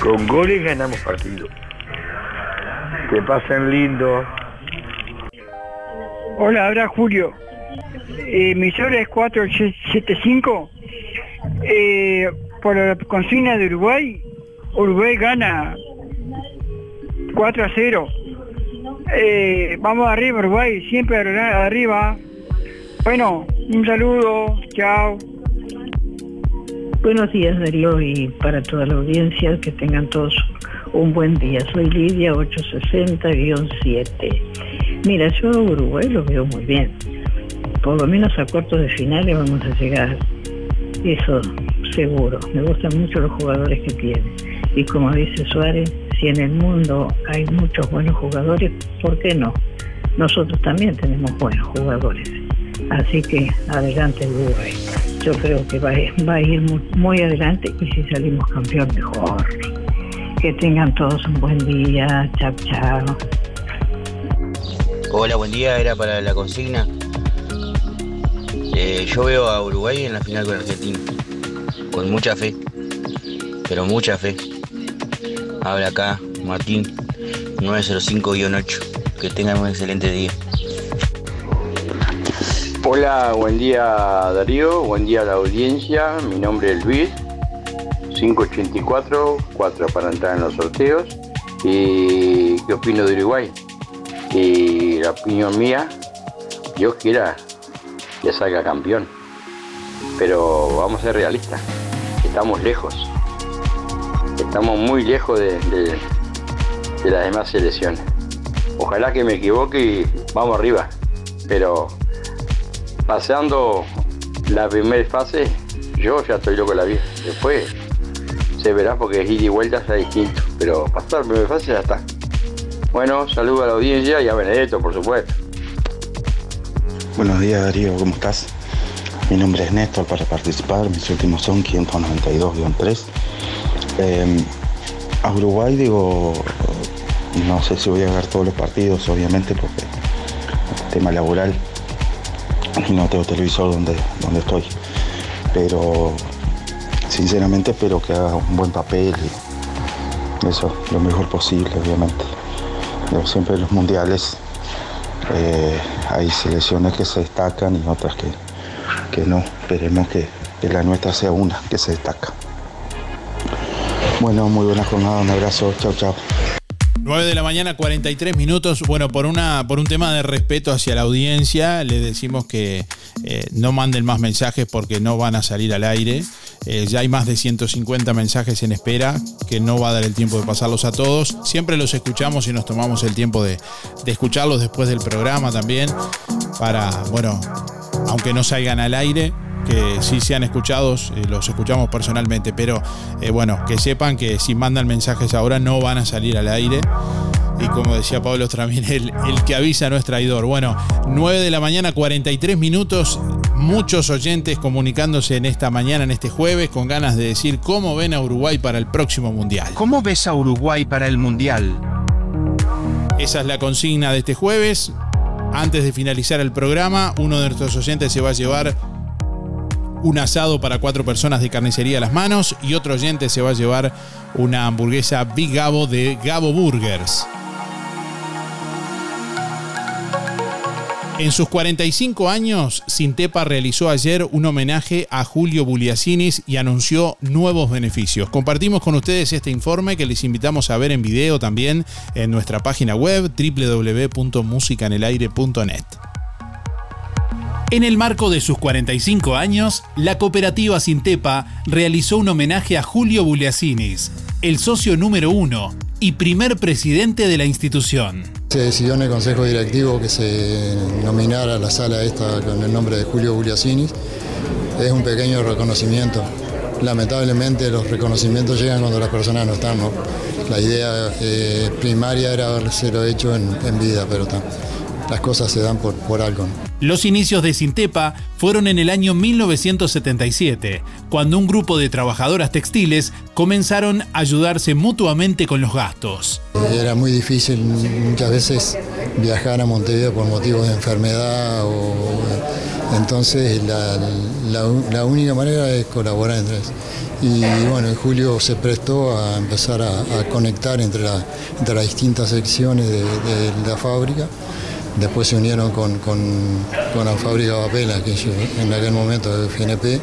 Con goles ganamos partidos. Que pasen lindo. Hola, habla Julio. Eh, mi sobre es 475. Eh, por la consigna de Uruguay, Uruguay gana 4 a 0. Eh, vamos arriba, Uruguay, siempre arri- arriba. Bueno, un saludo, chao. Buenos días Darío y para toda la audiencia que tengan todos un buen día. Soy Lidia 860-7. Mira, yo Uruguay lo veo muy bien. Por lo menos a cuartos de finales vamos a llegar. Eso seguro. Me gustan mucho los jugadores que tiene. Y como dice Suárez, si en el mundo hay muchos buenos jugadores, ¿por qué no? Nosotros también tenemos buenos jugadores. Así que adelante el Uruguay. Yo creo que va, a- ir muy, muy adelante y si salimos campeón mejor. Que tengan todos un buen día. Chao, chao. Hola, buen día, era para la consigna. Eh, yo veo a Uruguay en la final con Argentina, con mucha fe, pero mucha fe. Habla acá Martín 905-8. Que tengan un excelente día. Hola, buen día Darío, buen día a la audiencia. Mi nombre es Luis, 584, 4 para entrar en los sorteos. ¿Y qué opino de Uruguay? Y la opinión mía, Dios quiera que salga campeón. Pero vamos a ser realistas, estamos lejos. Estamos muy lejos de, de- las demás selecciones. Ojalá que me equivoque y vamos arriba. Pero pasando la primera fase, yo ya estoy loco la vida. Después se verá porque es ida y vuelta ya distinto. Pero pasar la primera fase ya está. Bueno, saludo a la audiencia y a Benedetto, por supuesto. Buenos días Darío, ¿cómo estás? Mi nombre es Néstor para participar, mis últimos son 592-3. Eh, a Uruguay digo, no sé si voy a ver todos los partidos, obviamente, porque tema laboral y no tengo televisor donde, donde estoy. Pero sinceramente espero que haga un buen papel y eso, lo mejor posible, obviamente. Digo, siempre en los mundiales eh, hay selecciones que se destacan y otras que, que no. Esperemos que la nuestra sea una que se destaca. Bueno, muy buena jornada, un abrazo, chao, chao. 9 de la mañana, 43 minutos. Bueno, por, una, por un tema de respeto hacia la audiencia, le decimos que eh, no manden más mensajes porque no van a salir al aire. Eh, ya hay más de 150 mensajes en espera, que no va a dar el tiempo de pasarlos a todos. Siempre los escuchamos y nos tomamos el tiempo de, de escucharlos después del programa también, para, bueno, aunque no salgan al aire, que sí sean escuchados, eh, los escuchamos personalmente, pero eh, bueno, que sepan que si mandan mensajes ahora no van a salir al aire. Y como decía Pablo también, el, el que avisa no es traidor. Bueno, 9 de la mañana, 43 minutos, muchos oyentes comunicándose en esta mañana, en este jueves, con ganas de decir cómo ven a Uruguay para el próximo Mundial. ¿Cómo ves a Uruguay para el Mundial? Esa es la consigna de este jueves. Antes de finalizar el programa, uno de nuestros oyentes se va a llevar un asado para cuatro personas de carnicería a las manos y otro oyente se va a llevar una hamburguesa Big Gabo de Gabo Burgers. En sus 45 años, Sintepa realizó ayer un homenaje a Julio Buliacinis y anunció nuevos beneficios. Compartimos con ustedes este informe que les invitamos a ver en video también en nuestra página web www.musicanelaire.net. En el marco de sus 45 años, la cooperativa Sintepa realizó un homenaje a Julio Buliacinis, el socio número uno y primer presidente de la institución. Se decidió en el Consejo Directivo que se nominara la sala esta con el nombre de Julio Buliacinis. Es un pequeño reconocimiento. Lamentablemente los reconocimientos llegan cuando las personas no están. La idea eh, primaria era habérselo hecho en, vida, pero ta, las cosas se dan por, por algo. Los inicios de Sintepa fueron en el año 1977, cuando un grupo de trabajadoras textiles comenzaron a ayudarse mutuamente con los gastos. Era muy difícil muchas veces viajar a Montevideo por motivos de enfermedad o entonces la, la- la única manera es colaborar entre ellos. Y bueno, en julio se prestó a empezar a, a conectar entre, la- entre las distintas secciones de, de la fábrica. Después se unieron con, con, con la fábrica Papela, que yo- en aquel momento de FNP,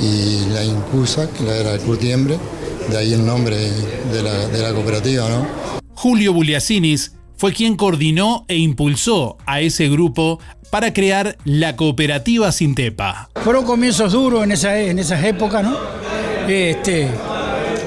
y la Incusa, que era el curtiembre, de ahí el nombre de la, de la cooperativa, ¿no? Julio Buliacinis fue quien coordinó e impulsó a ese grupo para crear la cooperativa Sintepa. Fueron comienzos duros en, esa, en esas épocas, ¿no? Este,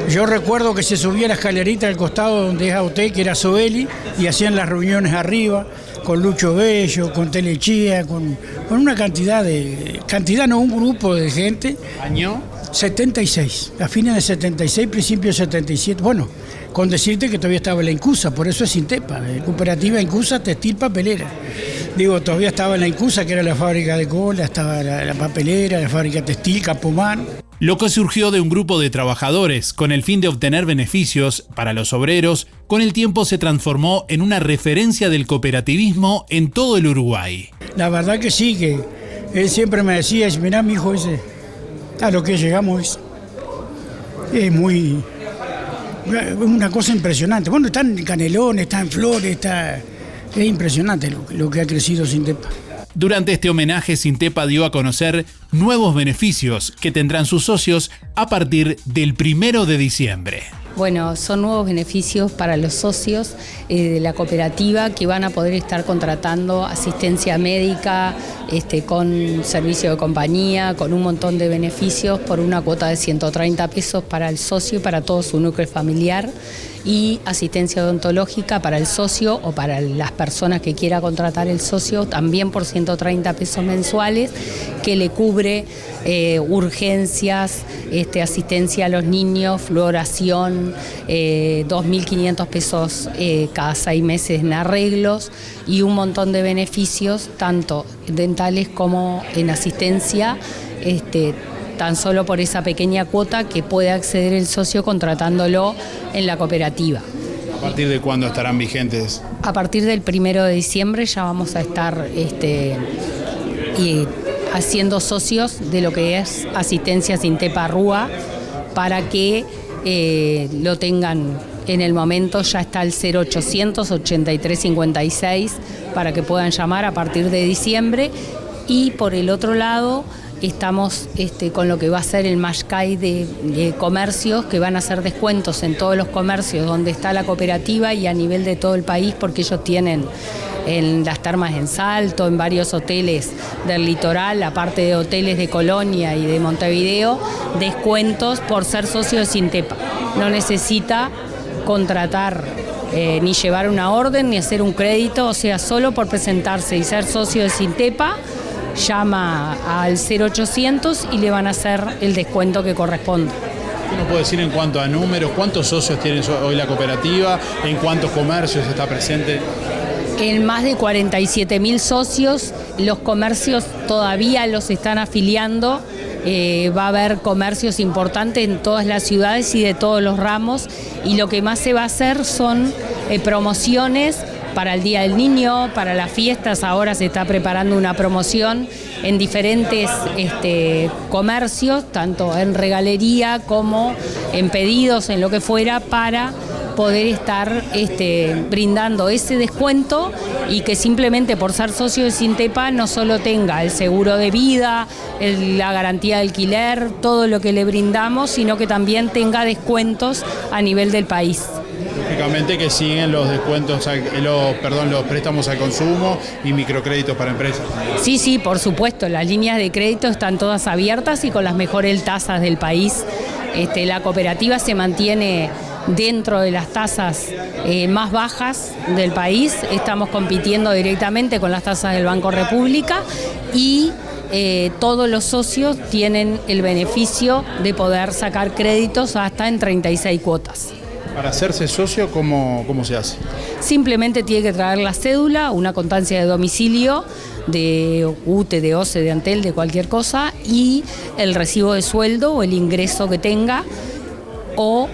yo recuerdo que se subía la escalerita al costado donde es Aute, que era Soeli, y hacían las reuniones arriba con Lucho Bello, con Telechía, con, con una cantidad de. cantidad, no, un grupo de gente. ¿Año? 76, a fines de 76, principios de 77. Bueno, con decirte que todavía estaba la Incusa, por eso es Sintepa, cooperativa Incusa Textil Papelera. Digo, todavía estaba la Incusa, que era la fábrica de cola, estaba la, la papelera, la fábrica textil, Capomán. Lo que surgió de un grupo de trabajadores con el fin de obtener beneficios para los obreros, con el tiempo se transformó en una referencia del cooperativismo en todo el Uruguay. La verdad que sí, que él siempre me decía, mirá mi hijo ese, a lo que llegamos es, es muy, una cosa impresionante. Bueno, está en Canelones, está en Flores, está... Es impresionante lo, lo que ha crecido Sintepa. Durante este homenaje, Sintepa dio a conocer nuevos beneficios que tendrán sus socios a partir del primero de diciembre. Bueno, son nuevos beneficios para los socios eh, de la cooperativa que van a poder estar contratando asistencia médica este, con servicio de compañía, con un montón de beneficios por una cuota de 130 pesos para el socio y para todo su núcleo familiar y asistencia odontológica para el socio o para las personas que quiera contratar el socio también por 130 pesos mensuales que le cubre eh, urgencias, este, asistencia a los niños, fluoración, 2.500 eh, pesos eh, cada seis meses en arreglos y un montón de beneficios, tanto dentales como en asistencia. Este, tan solo por esa pequeña cuota que puede acceder el socio contratándolo en la cooperativa. ¿A partir de cuándo estarán vigentes? A partir del primero de diciembre ya vamos a estar este, y haciendo socios de lo que es asistencia sin tepa rúa para que eh, lo tengan en el momento ya está el 0800 8356 para que puedan llamar a partir de diciembre. Y por el otro lado estamos este, con lo que va a ser el Mashkai de, de, comercios, que van a hacer descuentos en todos los comercios donde está la cooperativa y a nivel de todo el país, porque ellos tienen en las termas en Salto, en varios hoteles del litoral, aparte de hoteles de Colonia y de Montevideo, descuentos por ser socio de Sintepa. No necesita contratar eh, ni llevar una orden ni hacer un crédito, o sea, solo por presentarse y ser socio de Sintepa llama al 0800 y le van a hacer el descuento que corresponde. ¿Qué nos puede decir en cuanto a números? ¿Cuántos socios tiene hoy la cooperativa? ¿En cuántos comercios está presente? En más de 47 mil socios, los comercios todavía los están afiliando. Eh, va a haber comercios importantes en todas las ciudades y de todos los ramos. Y lo que más se va a hacer son eh, promociones para el Día del Niño, para las fiestas. Ahora se está preparando una promoción en diferentes este, comercios, tanto en regalería como en pedidos, en lo que fuera, para poder estar este, brindando ese descuento y que simplemente por ser socio de Sintepa no solo tenga el seguro de vida, la garantía de alquiler, todo lo que le brindamos, sino que también tenga descuentos a nivel del país. Lógicamente que siguen los descuentos, los, perdón, los préstamos al consumo y microcréditos para empresas. Sí, sí, por supuesto, las líneas de crédito están todas abiertas y con las mejores tasas del país. Este, la cooperativa se mantiene dentro de las tasas eh, más bajas del país. Estamos compitiendo directamente con las tasas del Banco República y eh, todos los socios tienen el beneficio de poder sacar créditos hasta en 36 cuotas. Para hacerse socio, ¿cómo, ¿cómo se hace? Simplemente tiene que traer la cédula, una constancia de domicilio, de UTE, de OCE, de Antel, de cualquier cosa, y el recibo de sueldo o el ingreso que tenga, o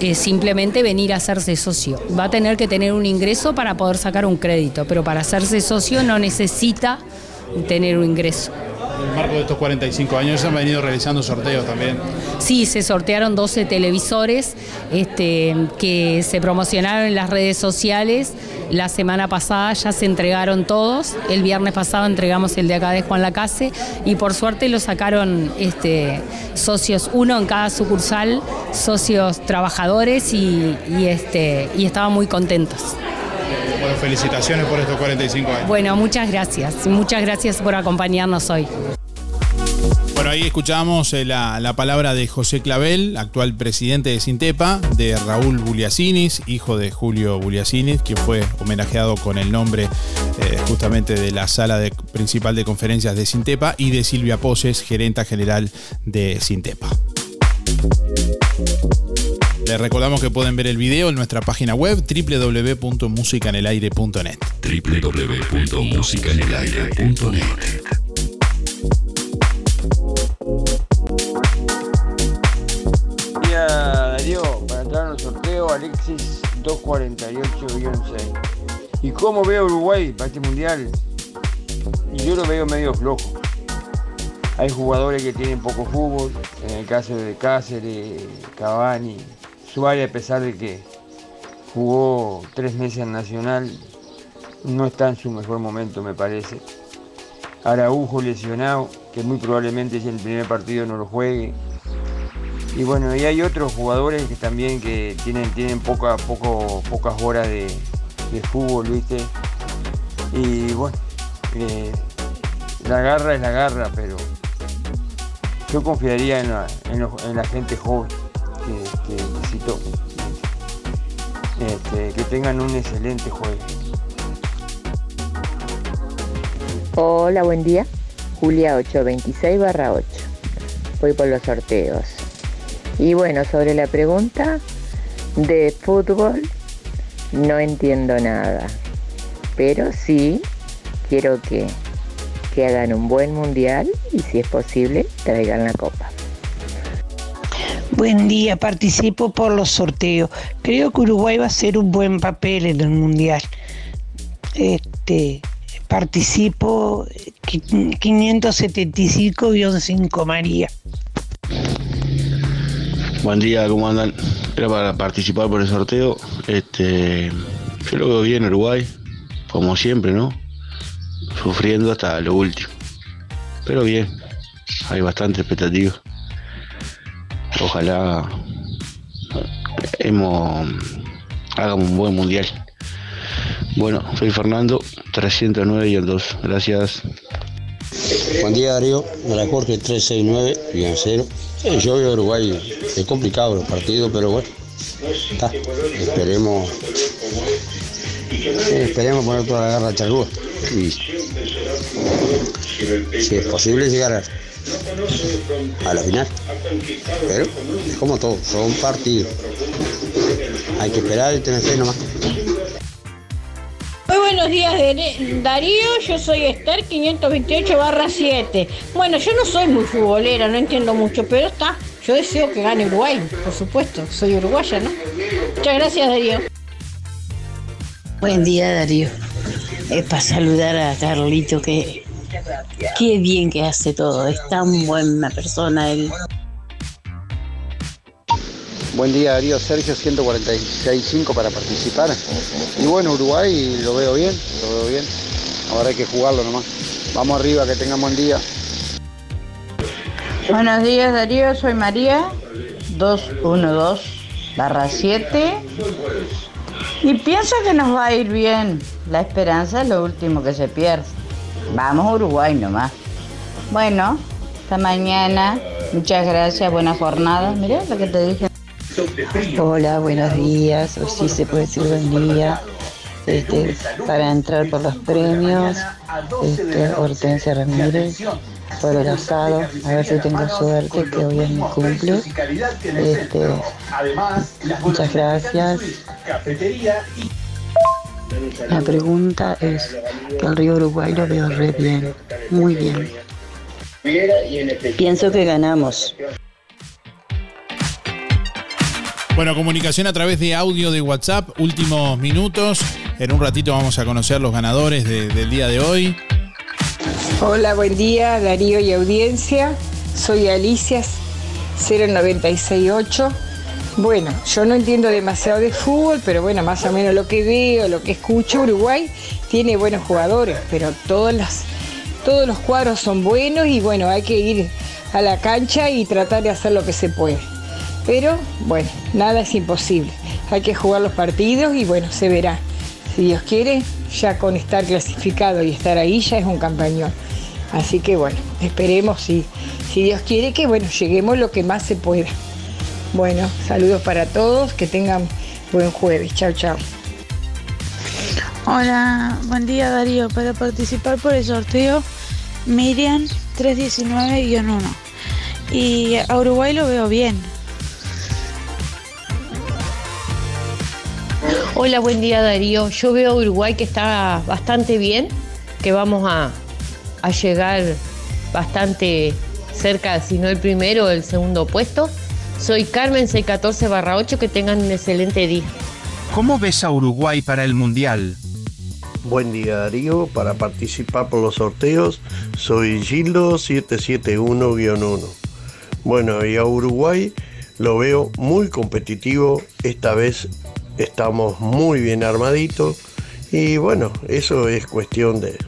eh, simplemente venir a hacerse socio. Va a tener que tener un ingreso para poder sacar un crédito, pero para hacerse socio no necesita tener un ingreso. En el marco de estos 45 años se han venido realizando sorteos también. Sí, se sortearon 12 televisores este, que se promocionaron en las redes sociales. La semana pasada ya se entregaron todos. El viernes pasado entregamos el de acá de Juan Lacase y por suerte lo sacaron este, socios, uno en cada sucursal, socios trabajadores y, este, y estaban muy contentos. Bueno, felicitaciones por estos 45 años. Bueno, muchas gracias. Muchas gracias por acompañarnos hoy. Bueno, ahí escuchamos eh, la, palabra de José Clavel, actual presidente de Sintepa, de Raúl Buliasinis, hijo de Julio Buliasinis, quien fue homenajeado con el nombre eh, justamente de la sala principal de conferencias de Sintepa, y de Silvia Poses, gerenta general de Sintepa. Les recordamos que pueden ver el video en nuestra página web www.musicanelaire.net. www.musicanelaire.net. Día Darío, para entrar en el sorteo, Alexis 248-6. ¿Y cómo veo Uruguay para este mundial? Yo lo veo medio flojo. Hay jugadores que tienen poco fútbol, en el caso de Cáceres, Cavani, Suárez, a pesar de que jugó tres meses en Nacional, no está en su mejor momento, me parece. Araujo lesionado, que muy probablemente si el primer partido no lo juegue. Y bueno, y hay otros jugadores que también que tienen, tienen poca, poco, pocas horas de, de fútbol, ¿viste? Y bueno, eh, la garra es la garra, pero yo confiaría en la, en la gente joven Este, que tengan un excelente juego. Hola, buen día. Julia 826 barra 8. Voy por los sorteos. Y bueno, sobre la pregunta de fútbol, no entiendo nada. Pero sí quiero que, que hagan un buen mundial y si es posible, traigan la copa. Buen día, participo por los sorteos. Creo que Uruguay va a hacer un buen papel en el mundial. Este, participo eh, qui- 575-5 María. Buen día, ¿cómo andan? Era para participar por el sorteo. Este, yo lo veo bien Uruguay, como siempre, ¿no? Sufriendo hasta lo último. Pero bien, hay bastante expectativa. Ojalá hemos, hagamos un buen mundial. Bueno, soy Fernando, 309 y el 2. Gracias. Buen día Darío, de la Jorge 369, bien cero. Sí, yo veo Uruguay, es complicado los partidos, pero bueno, está. Esperemos, eh, esperemos poner toda la garra charrúa. Y si es posible llegar a, a la final. Pero es como todo, son partidos. Hay que esperar y tener fe nomás. Muy buenos días, Darío. Yo soy Esther 528 barra 7. Bueno, yo no soy muy futbolera, no entiendo mucho, pero está. Yo deseo que gane Uruguay, por supuesto. Soy uruguaya, ¿no? Muchas gracias, Darío. Buen día, Darío. Es para saludar a Carlito, que qué bien que hace todo. Es tan buena persona él. Buen día Darío, Sergio 146.5 para participar. Y bueno, Uruguay lo veo bien, lo veo bien. Ahora hay que jugarlo nomás. Vamos arriba, que tengan buen día. Buenos días Darío, soy María, 212 barra 7 y pienso que nos va a ir bien. La esperanza es lo último que se pierde. Vamos Uruguay nomás. Bueno, hasta mañana. Muchas gracias, buena jornada. Mirá lo que te dije. Hola, buenos días. O sí se puede decir buen día. Este, para entrar por los premios, este, Hortensia Ramírez, por el asado, a ver si tengo suerte, que hoy es mi cumple. Este, muchas gracias. La pregunta es que el río Uruguay lo veo re bien, muy bien. Pienso que ganamos. Bueno, comunicación a través de audio de WhatsApp, últimos minutos. En un ratito vamos a conocer los ganadores de- del día de hoy. Hola, buen día Darío y audiencia. Soy Alicia 0968. Bueno, yo no entiendo demasiado de fútbol, pero bueno, más o menos lo que veo, lo que escucho, Uruguay tiene buenos jugadores, pero todas las, todos los cuadros son buenos y bueno, hay que ir a la cancha y tratar de hacer lo que se puede. Pero bueno, nada es imposible. Hay que jugar los partidos y bueno, se verá. Si Dios quiere, ya con estar clasificado y estar ahí ya es un campañón. Así que bueno, esperemos si, si Dios quiere que bueno, lleguemos lo que más se pueda. Bueno, saludos para todos, que tengan buen jueves. Chao, chao. Hola, buen día Darío. Para participar por el sorteo, Miriam 319-1. Y a Uruguay lo veo bien. Hola, buen día Darío. Yo veo a Uruguay que está bastante bien, que vamos a, a llegar bastante cerca, si no el primero, el segundo puesto. Soy Carmen 614 barra 8, que tengan un excelente día. ¿Cómo ves a Uruguay para el Mundial? Buen día Darío, para participar por los sorteos soy Gildo 771-1. Bueno, y a Uruguay lo veo muy competitivo. Esta vez estamos muy bien armaditos. Y bueno, eso es cuestión de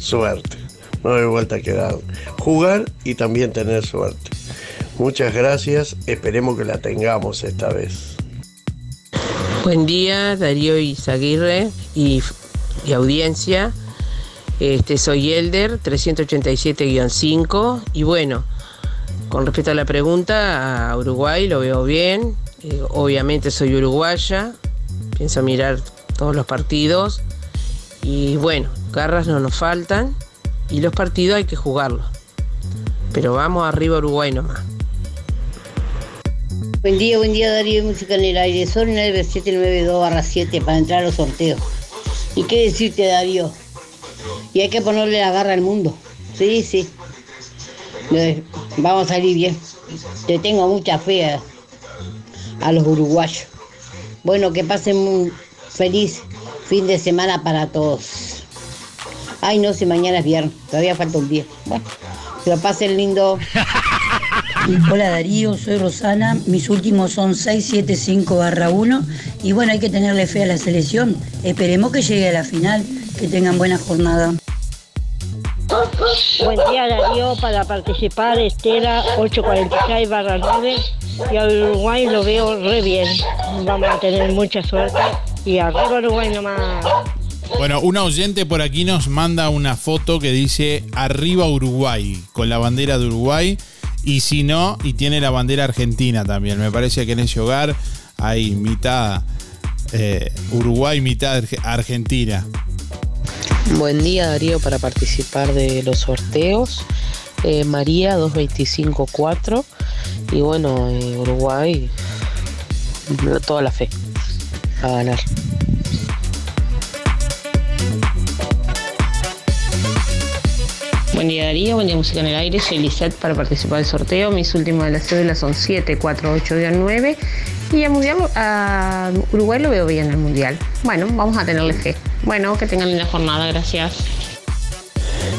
suerte. No hay vuelta que dar. Jugar y también tener suerte. Muchas gracias. Esperemos que la tengamos esta vez. Buen día, Darío Izaguirre y, y audiencia. Este, soy Elder, 387-5. Y bueno, con respecto a la pregunta, a Uruguay lo veo bien. Eh, obviamente soy uruguaya, pienso mirar todos los partidos. Y bueno, garras no nos faltan. Y los partidos hay que jugarlos. Pero vamos arriba Uruguay nomás. Buen día, buen día Darío Música en el aire. Son 9792-7 para entrar a los sorteos. ¿Y qué decirte Darío? Y hay que ponerle la garra al mundo. Sí, sí. Vamos a salir bien. Te tengo mucha fe a, los uruguayos. Bueno, que pasen un feliz fin de semana para todos. Ay, no sé, mañana es viernes. Todavía falta un día. Bueno, que lo pasen lindo. Hola Darío, soy Rosana, mis últimos son 675 barra 1 y bueno, hay que tenerle fe a la selección. Esperemos que llegue a la final, que tengan buena jornada. Buen día Darío, para participar Estela 846 barra 9 y a Uruguay lo veo re bien. Vamos a tener mucha suerte y arriba Uruguay nomás. Bueno, un oyente por aquí nos manda una foto que dice arriba Uruguay, con la bandera de Uruguay. Y si no, y tiene la bandera argentina también. Me parece que en ese hogar hay mitad eh, Uruguay, mitad Arge- Argentina. Buen día Darío para participar de los sorteos. Eh, María 2254 y bueno, eh, Uruguay toda la fe a ganar. Buen día Darío, buen día Música en el Aire, soy Lisette para participar del sorteo. Mis últimas de las cédulas son 7, 4, 8 y 9. Y a, mundial, a Uruguay lo veo bien en el Mundial. Bueno, vamos a tenerle fe. Bueno, que tengan linda jornada, gracias.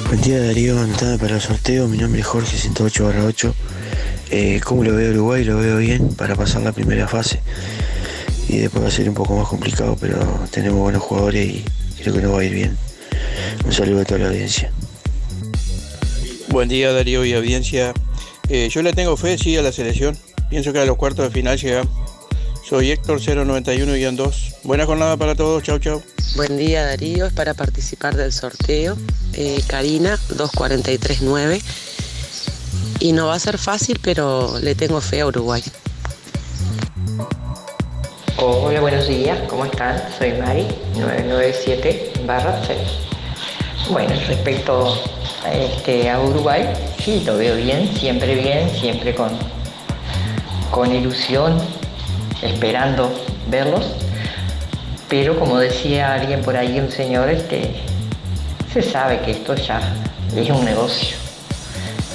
Buen día Darío, anotada para el sorteo, mi nombre es Jorge 108 8. Eh, ¿Cómo lo veo Uruguay? Lo veo bien para pasar la primera fase. Y después va a ser un poco más complicado, pero tenemos buenos jugadores y creo que nos va a ir bien. Un saludo a toda la audiencia. Buen día Darío y audiencia. Eh, yo le tengo fe, sí, a la selección. Pienso que a los cuartos de final llegamos. Soy Héctor 091-2. Buena jornada para todos. Chau, chau. Buen día Darío, es para participar del sorteo. Eh, Karina 2439 y no va a ser fácil, pero le tengo fe a Uruguay. Hola, buenos días, ¿cómo están? Soy Mari, 997 barra 6. Bueno, respecto este, a Uruguay, sí, lo veo bien, siempre bien, siempre con, con ilusión, esperando verlos. Pero como decía alguien por ahí, un señor, este, se sabe que esto ya es un negocio.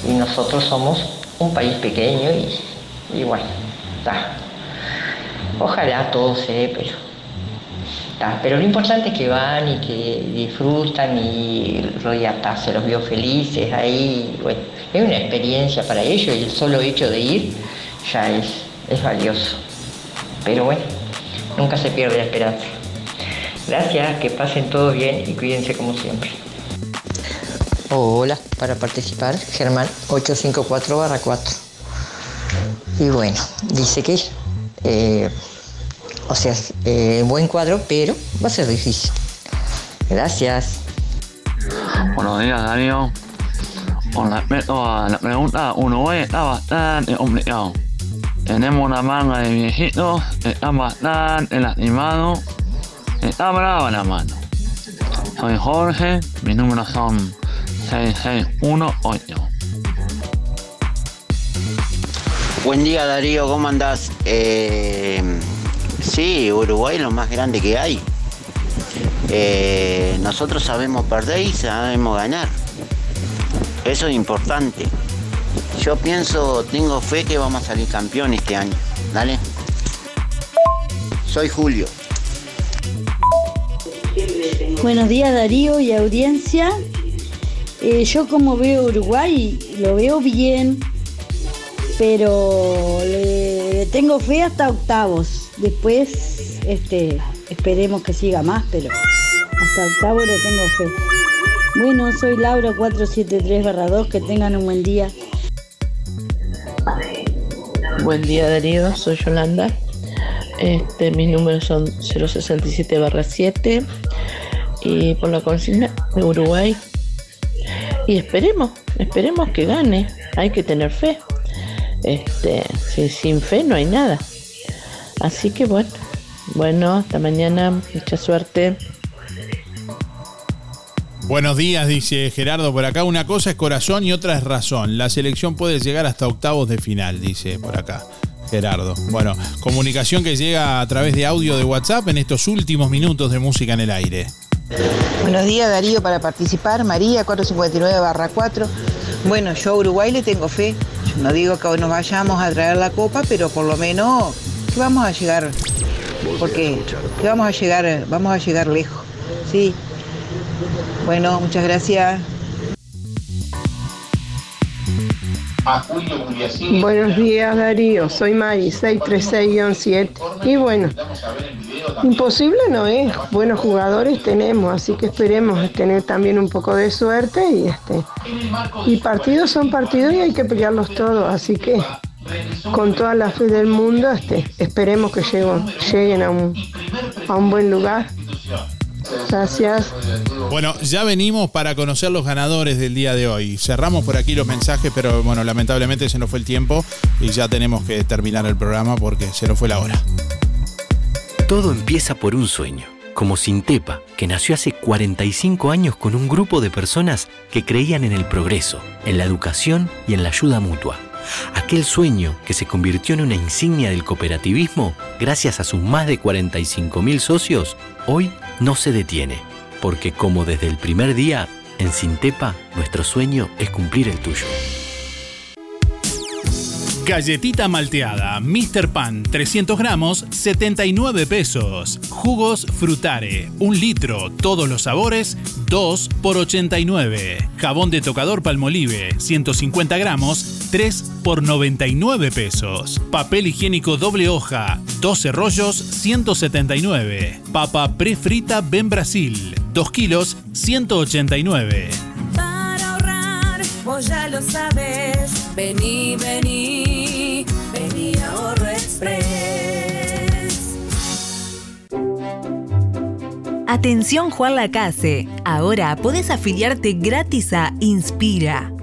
Y nosotros somos un país pequeño y, y bueno. Ojalá todo se dé, pero. Pero lo importante es que van y que disfrutan y Roy hasta se los vio felices ahí. Bueno, es una experiencia para ellos y el solo hecho de ir ya es, es valioso. Pero bueno, nunca se pierde la esperanza. Gracias, que pasen todos bien y cuídense como siempre. Hola, para participar, Germán 854 4. Y bueno, dice que, eh, o sea, eh, buen cuadro, pero va a ser difícil. Gracias. Buenos días, Darío. Con respecto a la pregunta, Uruguay está bastante complicado. Tenemos una manga de viejitos, están bastante lastimados, está brava la mano. Soy Jorge, mis números son 6618. Buen día Darío, ¿cómo andás? Eh, sí, Uruguay es lo más grande que hay. Eh, nosotros sabemos perder y sabemos ganar. Eso es importante. Yo pienso, tengo fe que vamos a salir campeón este año. Dale. Soy Julio. Buenos días Darío y audiencia. Eh, yo como veo Uruguay, lo veo bien, pero tengo fe hasta octavos. Después, este, esperemos que siga más, pero hasta octavos le tengo fe. Bueno, soy Laura 473-2, que tengan un buen día. Buen día Darío, soy Yolanda. Este, mis números son 067-7 y por la consigna de Uruguay. Y esperemos, esperemos que gane. Hay que tener fe. Este, sin fe no hay nada. Así que bueno, bueno, hasta mañana, mucha suerte. Buenos días, dice Gerardo por acá. Una cosa es corazón y otra es razón. La selección puede llegar hasta octavos de final, dice por acá. Gerardo. Bueno, comunicación que llega a través de audio de WhatsApp en estos últimos minutos de música en el aire. Buenos días Darío para participar, María 459 4. Bueno, yo a Uruguay le tengo fe. Yo no digo que hoy nos vayamos a traer la copa, pero por lo menos que vamos a llegar, porque que vamos a llegar, vamos a llegar lejos. Sí. Bueno, muchas gracias. Buenos días Darío, soy Mari 636-7 y bueno, imposible no es, buenos jugadores tenemos, así que esperemos tener también un poco de suerte y este y partidos son partidos y hay que pelearlos todos, así que con toda la fe del mundo este, esperemos que lleguen, lleguen a un, a un buen lugar. Gracias. Bueno, ya venimos para conocer los ganadores del día de hoy. Cerramos por aquí los mensajes, pero bueno, lamentablemente se nos fue el tiempo y ya tenemos que terminar el programa porque se nos fue la hora. Todo empieza por un sueño, como Sintepa, que nació hace 45 años con un grupo de personas que creían en el progreso, en la educación y en la ayuda mutua. Aquel sueño que se convirtió en una insignia del cooperativismo gracias a sus más de 45.000 socios, hoy no se detiene, porque como desde el primer día, en Sintepa, nuestro sueño es cumplir el tuyo. Galletita malteada, Mr. Pan, 300 gramos, 79 pesos. Jugos Frutare, 1 litro, todos los sabores, 2 por 89. Jabón de tocador Palmolive, 150 gramos, 3 por 99 pesos. Papel higiénico doble hoja, 12 rollos, 179. Papa prefrita Ben Brasil, 2 kilos, 189. Ya lo sabes. Vení, vení, vení Ahorro Express. Atención Juan Lacase, ahora podés afiliarte gratis a Inspira.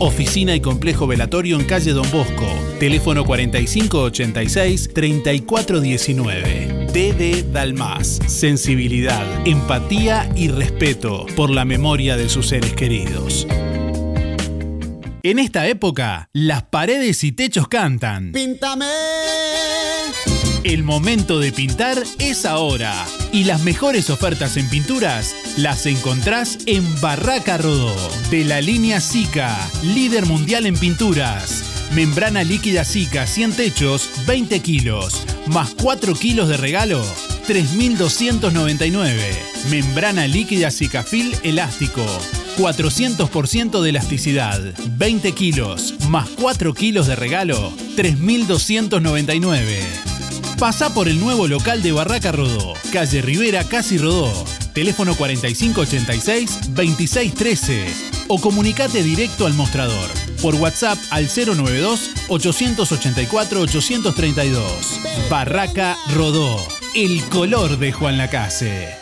Oficina y complejo velatorio en calle Don Bosco. Teléfono 4586-3419. DD Dalmas. Sensibilidad, empatía y respeto por la memoria de sus seres queridos. En esta época, las paredes y techos cantan. Píntame. El momento de pintar es ahora. Y las mejores ofertas en pinturas las encontrás en Barraca Rodó. De la línea Zika, líder mundial en pinturas. Membrana líquida Zika 100 techos, 20 kilos. Más 4 kilos de regalo, 3.299. Membrana líquida Zicafil elástico. 400% de elasticidad, 20 kilos, más 4 kilos de regalo, 3.299. Pasa por el nuevo local de Barraca Rodó, calle Rivera Casi Rodó, teléfono 4586-2613 o comunicate directo al mostrador por WhatsApp al 092-884-832. Barraca Rodó, el color de Juan Lacase.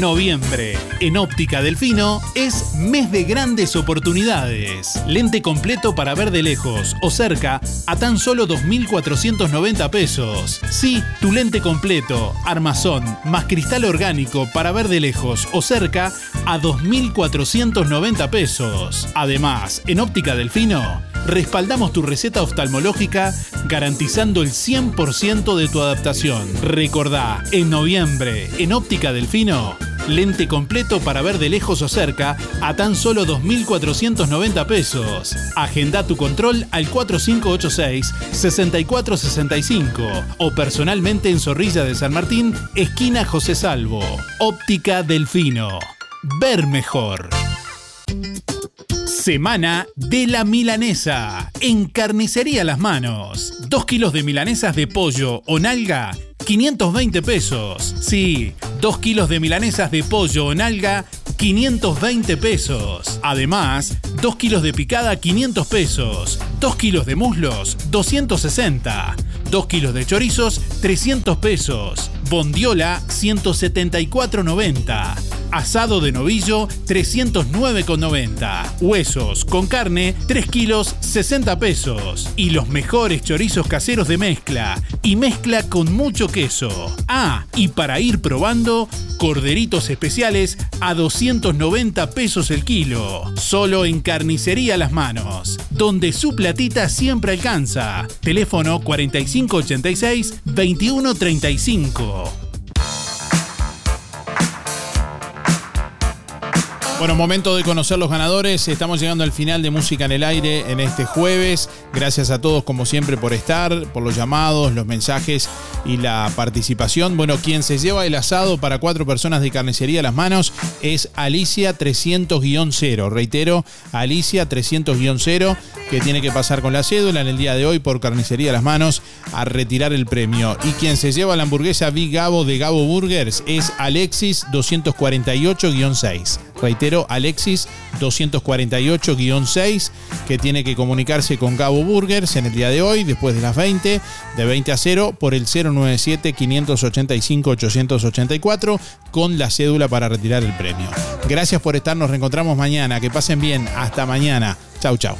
Noviembre, en Óptica Delfino, es mes de grandes oportunidades. Lente completo para ver de lejos o cerca a tan solo 2.490 pesos. Sí, tu lente completo, armazón, más cristal orgánico para ver de lejos o cerca a 2.490 pesos. Además, en Óptica Delfino, respaldamos tu receta oftalmológica garantizando el 100% de tu adaptación. Recordá, en noviembre, en Óptica Delfino, lente completo para ver de lejos o cerca a tan solo 2.490 pesos. Agenda tu control al 4586-6465 o personalmente en Zorrilla de San Martín, esquina José Salvo. Óptica Delfino. Ver mejor. Semana de la milanesa. En Carnicería Las Manos. 2 kilos de milanesas de pollo o nalga, 520 pesos. Sí, 2 kilos de milanesas de pollo o nalga, 520 pesos. Además, 2 kilos de picada, 500 pesos. 2 kilos de muslos, 260. 2 kilos de chorizos, 300 pesos. Bondiola, 174,90. Asado de novillo, 309,90. Huesos con carne, 3 kilos, 60 pesos. Y los mejores chorizos caseros de mezcla. Y mezcla con mucho queso. Ah, y para ir probando, corderitos especiales a 290 pesos el kilo. Solo en Carnicería Las Manos. Donde su platita siempre alcanza. Teléfono Oh. Bueno, momento de conocer los ganadores. Estamos llegando al final de Música en el Aire en este jueves. Gracias a todos, como siempre, por estar, por los llamados, los mensajes y la participación. Bueno, quien se lleva el asado para cuatro personas de carnicería a las manos es Alicia 300-0. Reitero, Alicia 300-0, que tiene que pasar con la cédula en el día de hoy por carnicería a las manos a retirar el premio. Y quien se lleva la hamburguesa Big Gabo de Gabo Burgers es Alexis 248-6. Reitero, Alexis 248-6, que tiene que comunicarse con Gabo Burgers en el día de hoy, después de las 20, de 20 a 0, por el 097-585-884, con la cédula para retirar el premio. Gracias por estar, nos reencontramos mañana. Que pasen bien, hasta mañana. Chau, chau.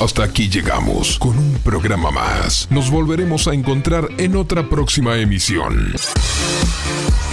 Hasta aquí llegamos con un programa más. Nos volveremos a encontrar en otra próxima emisión.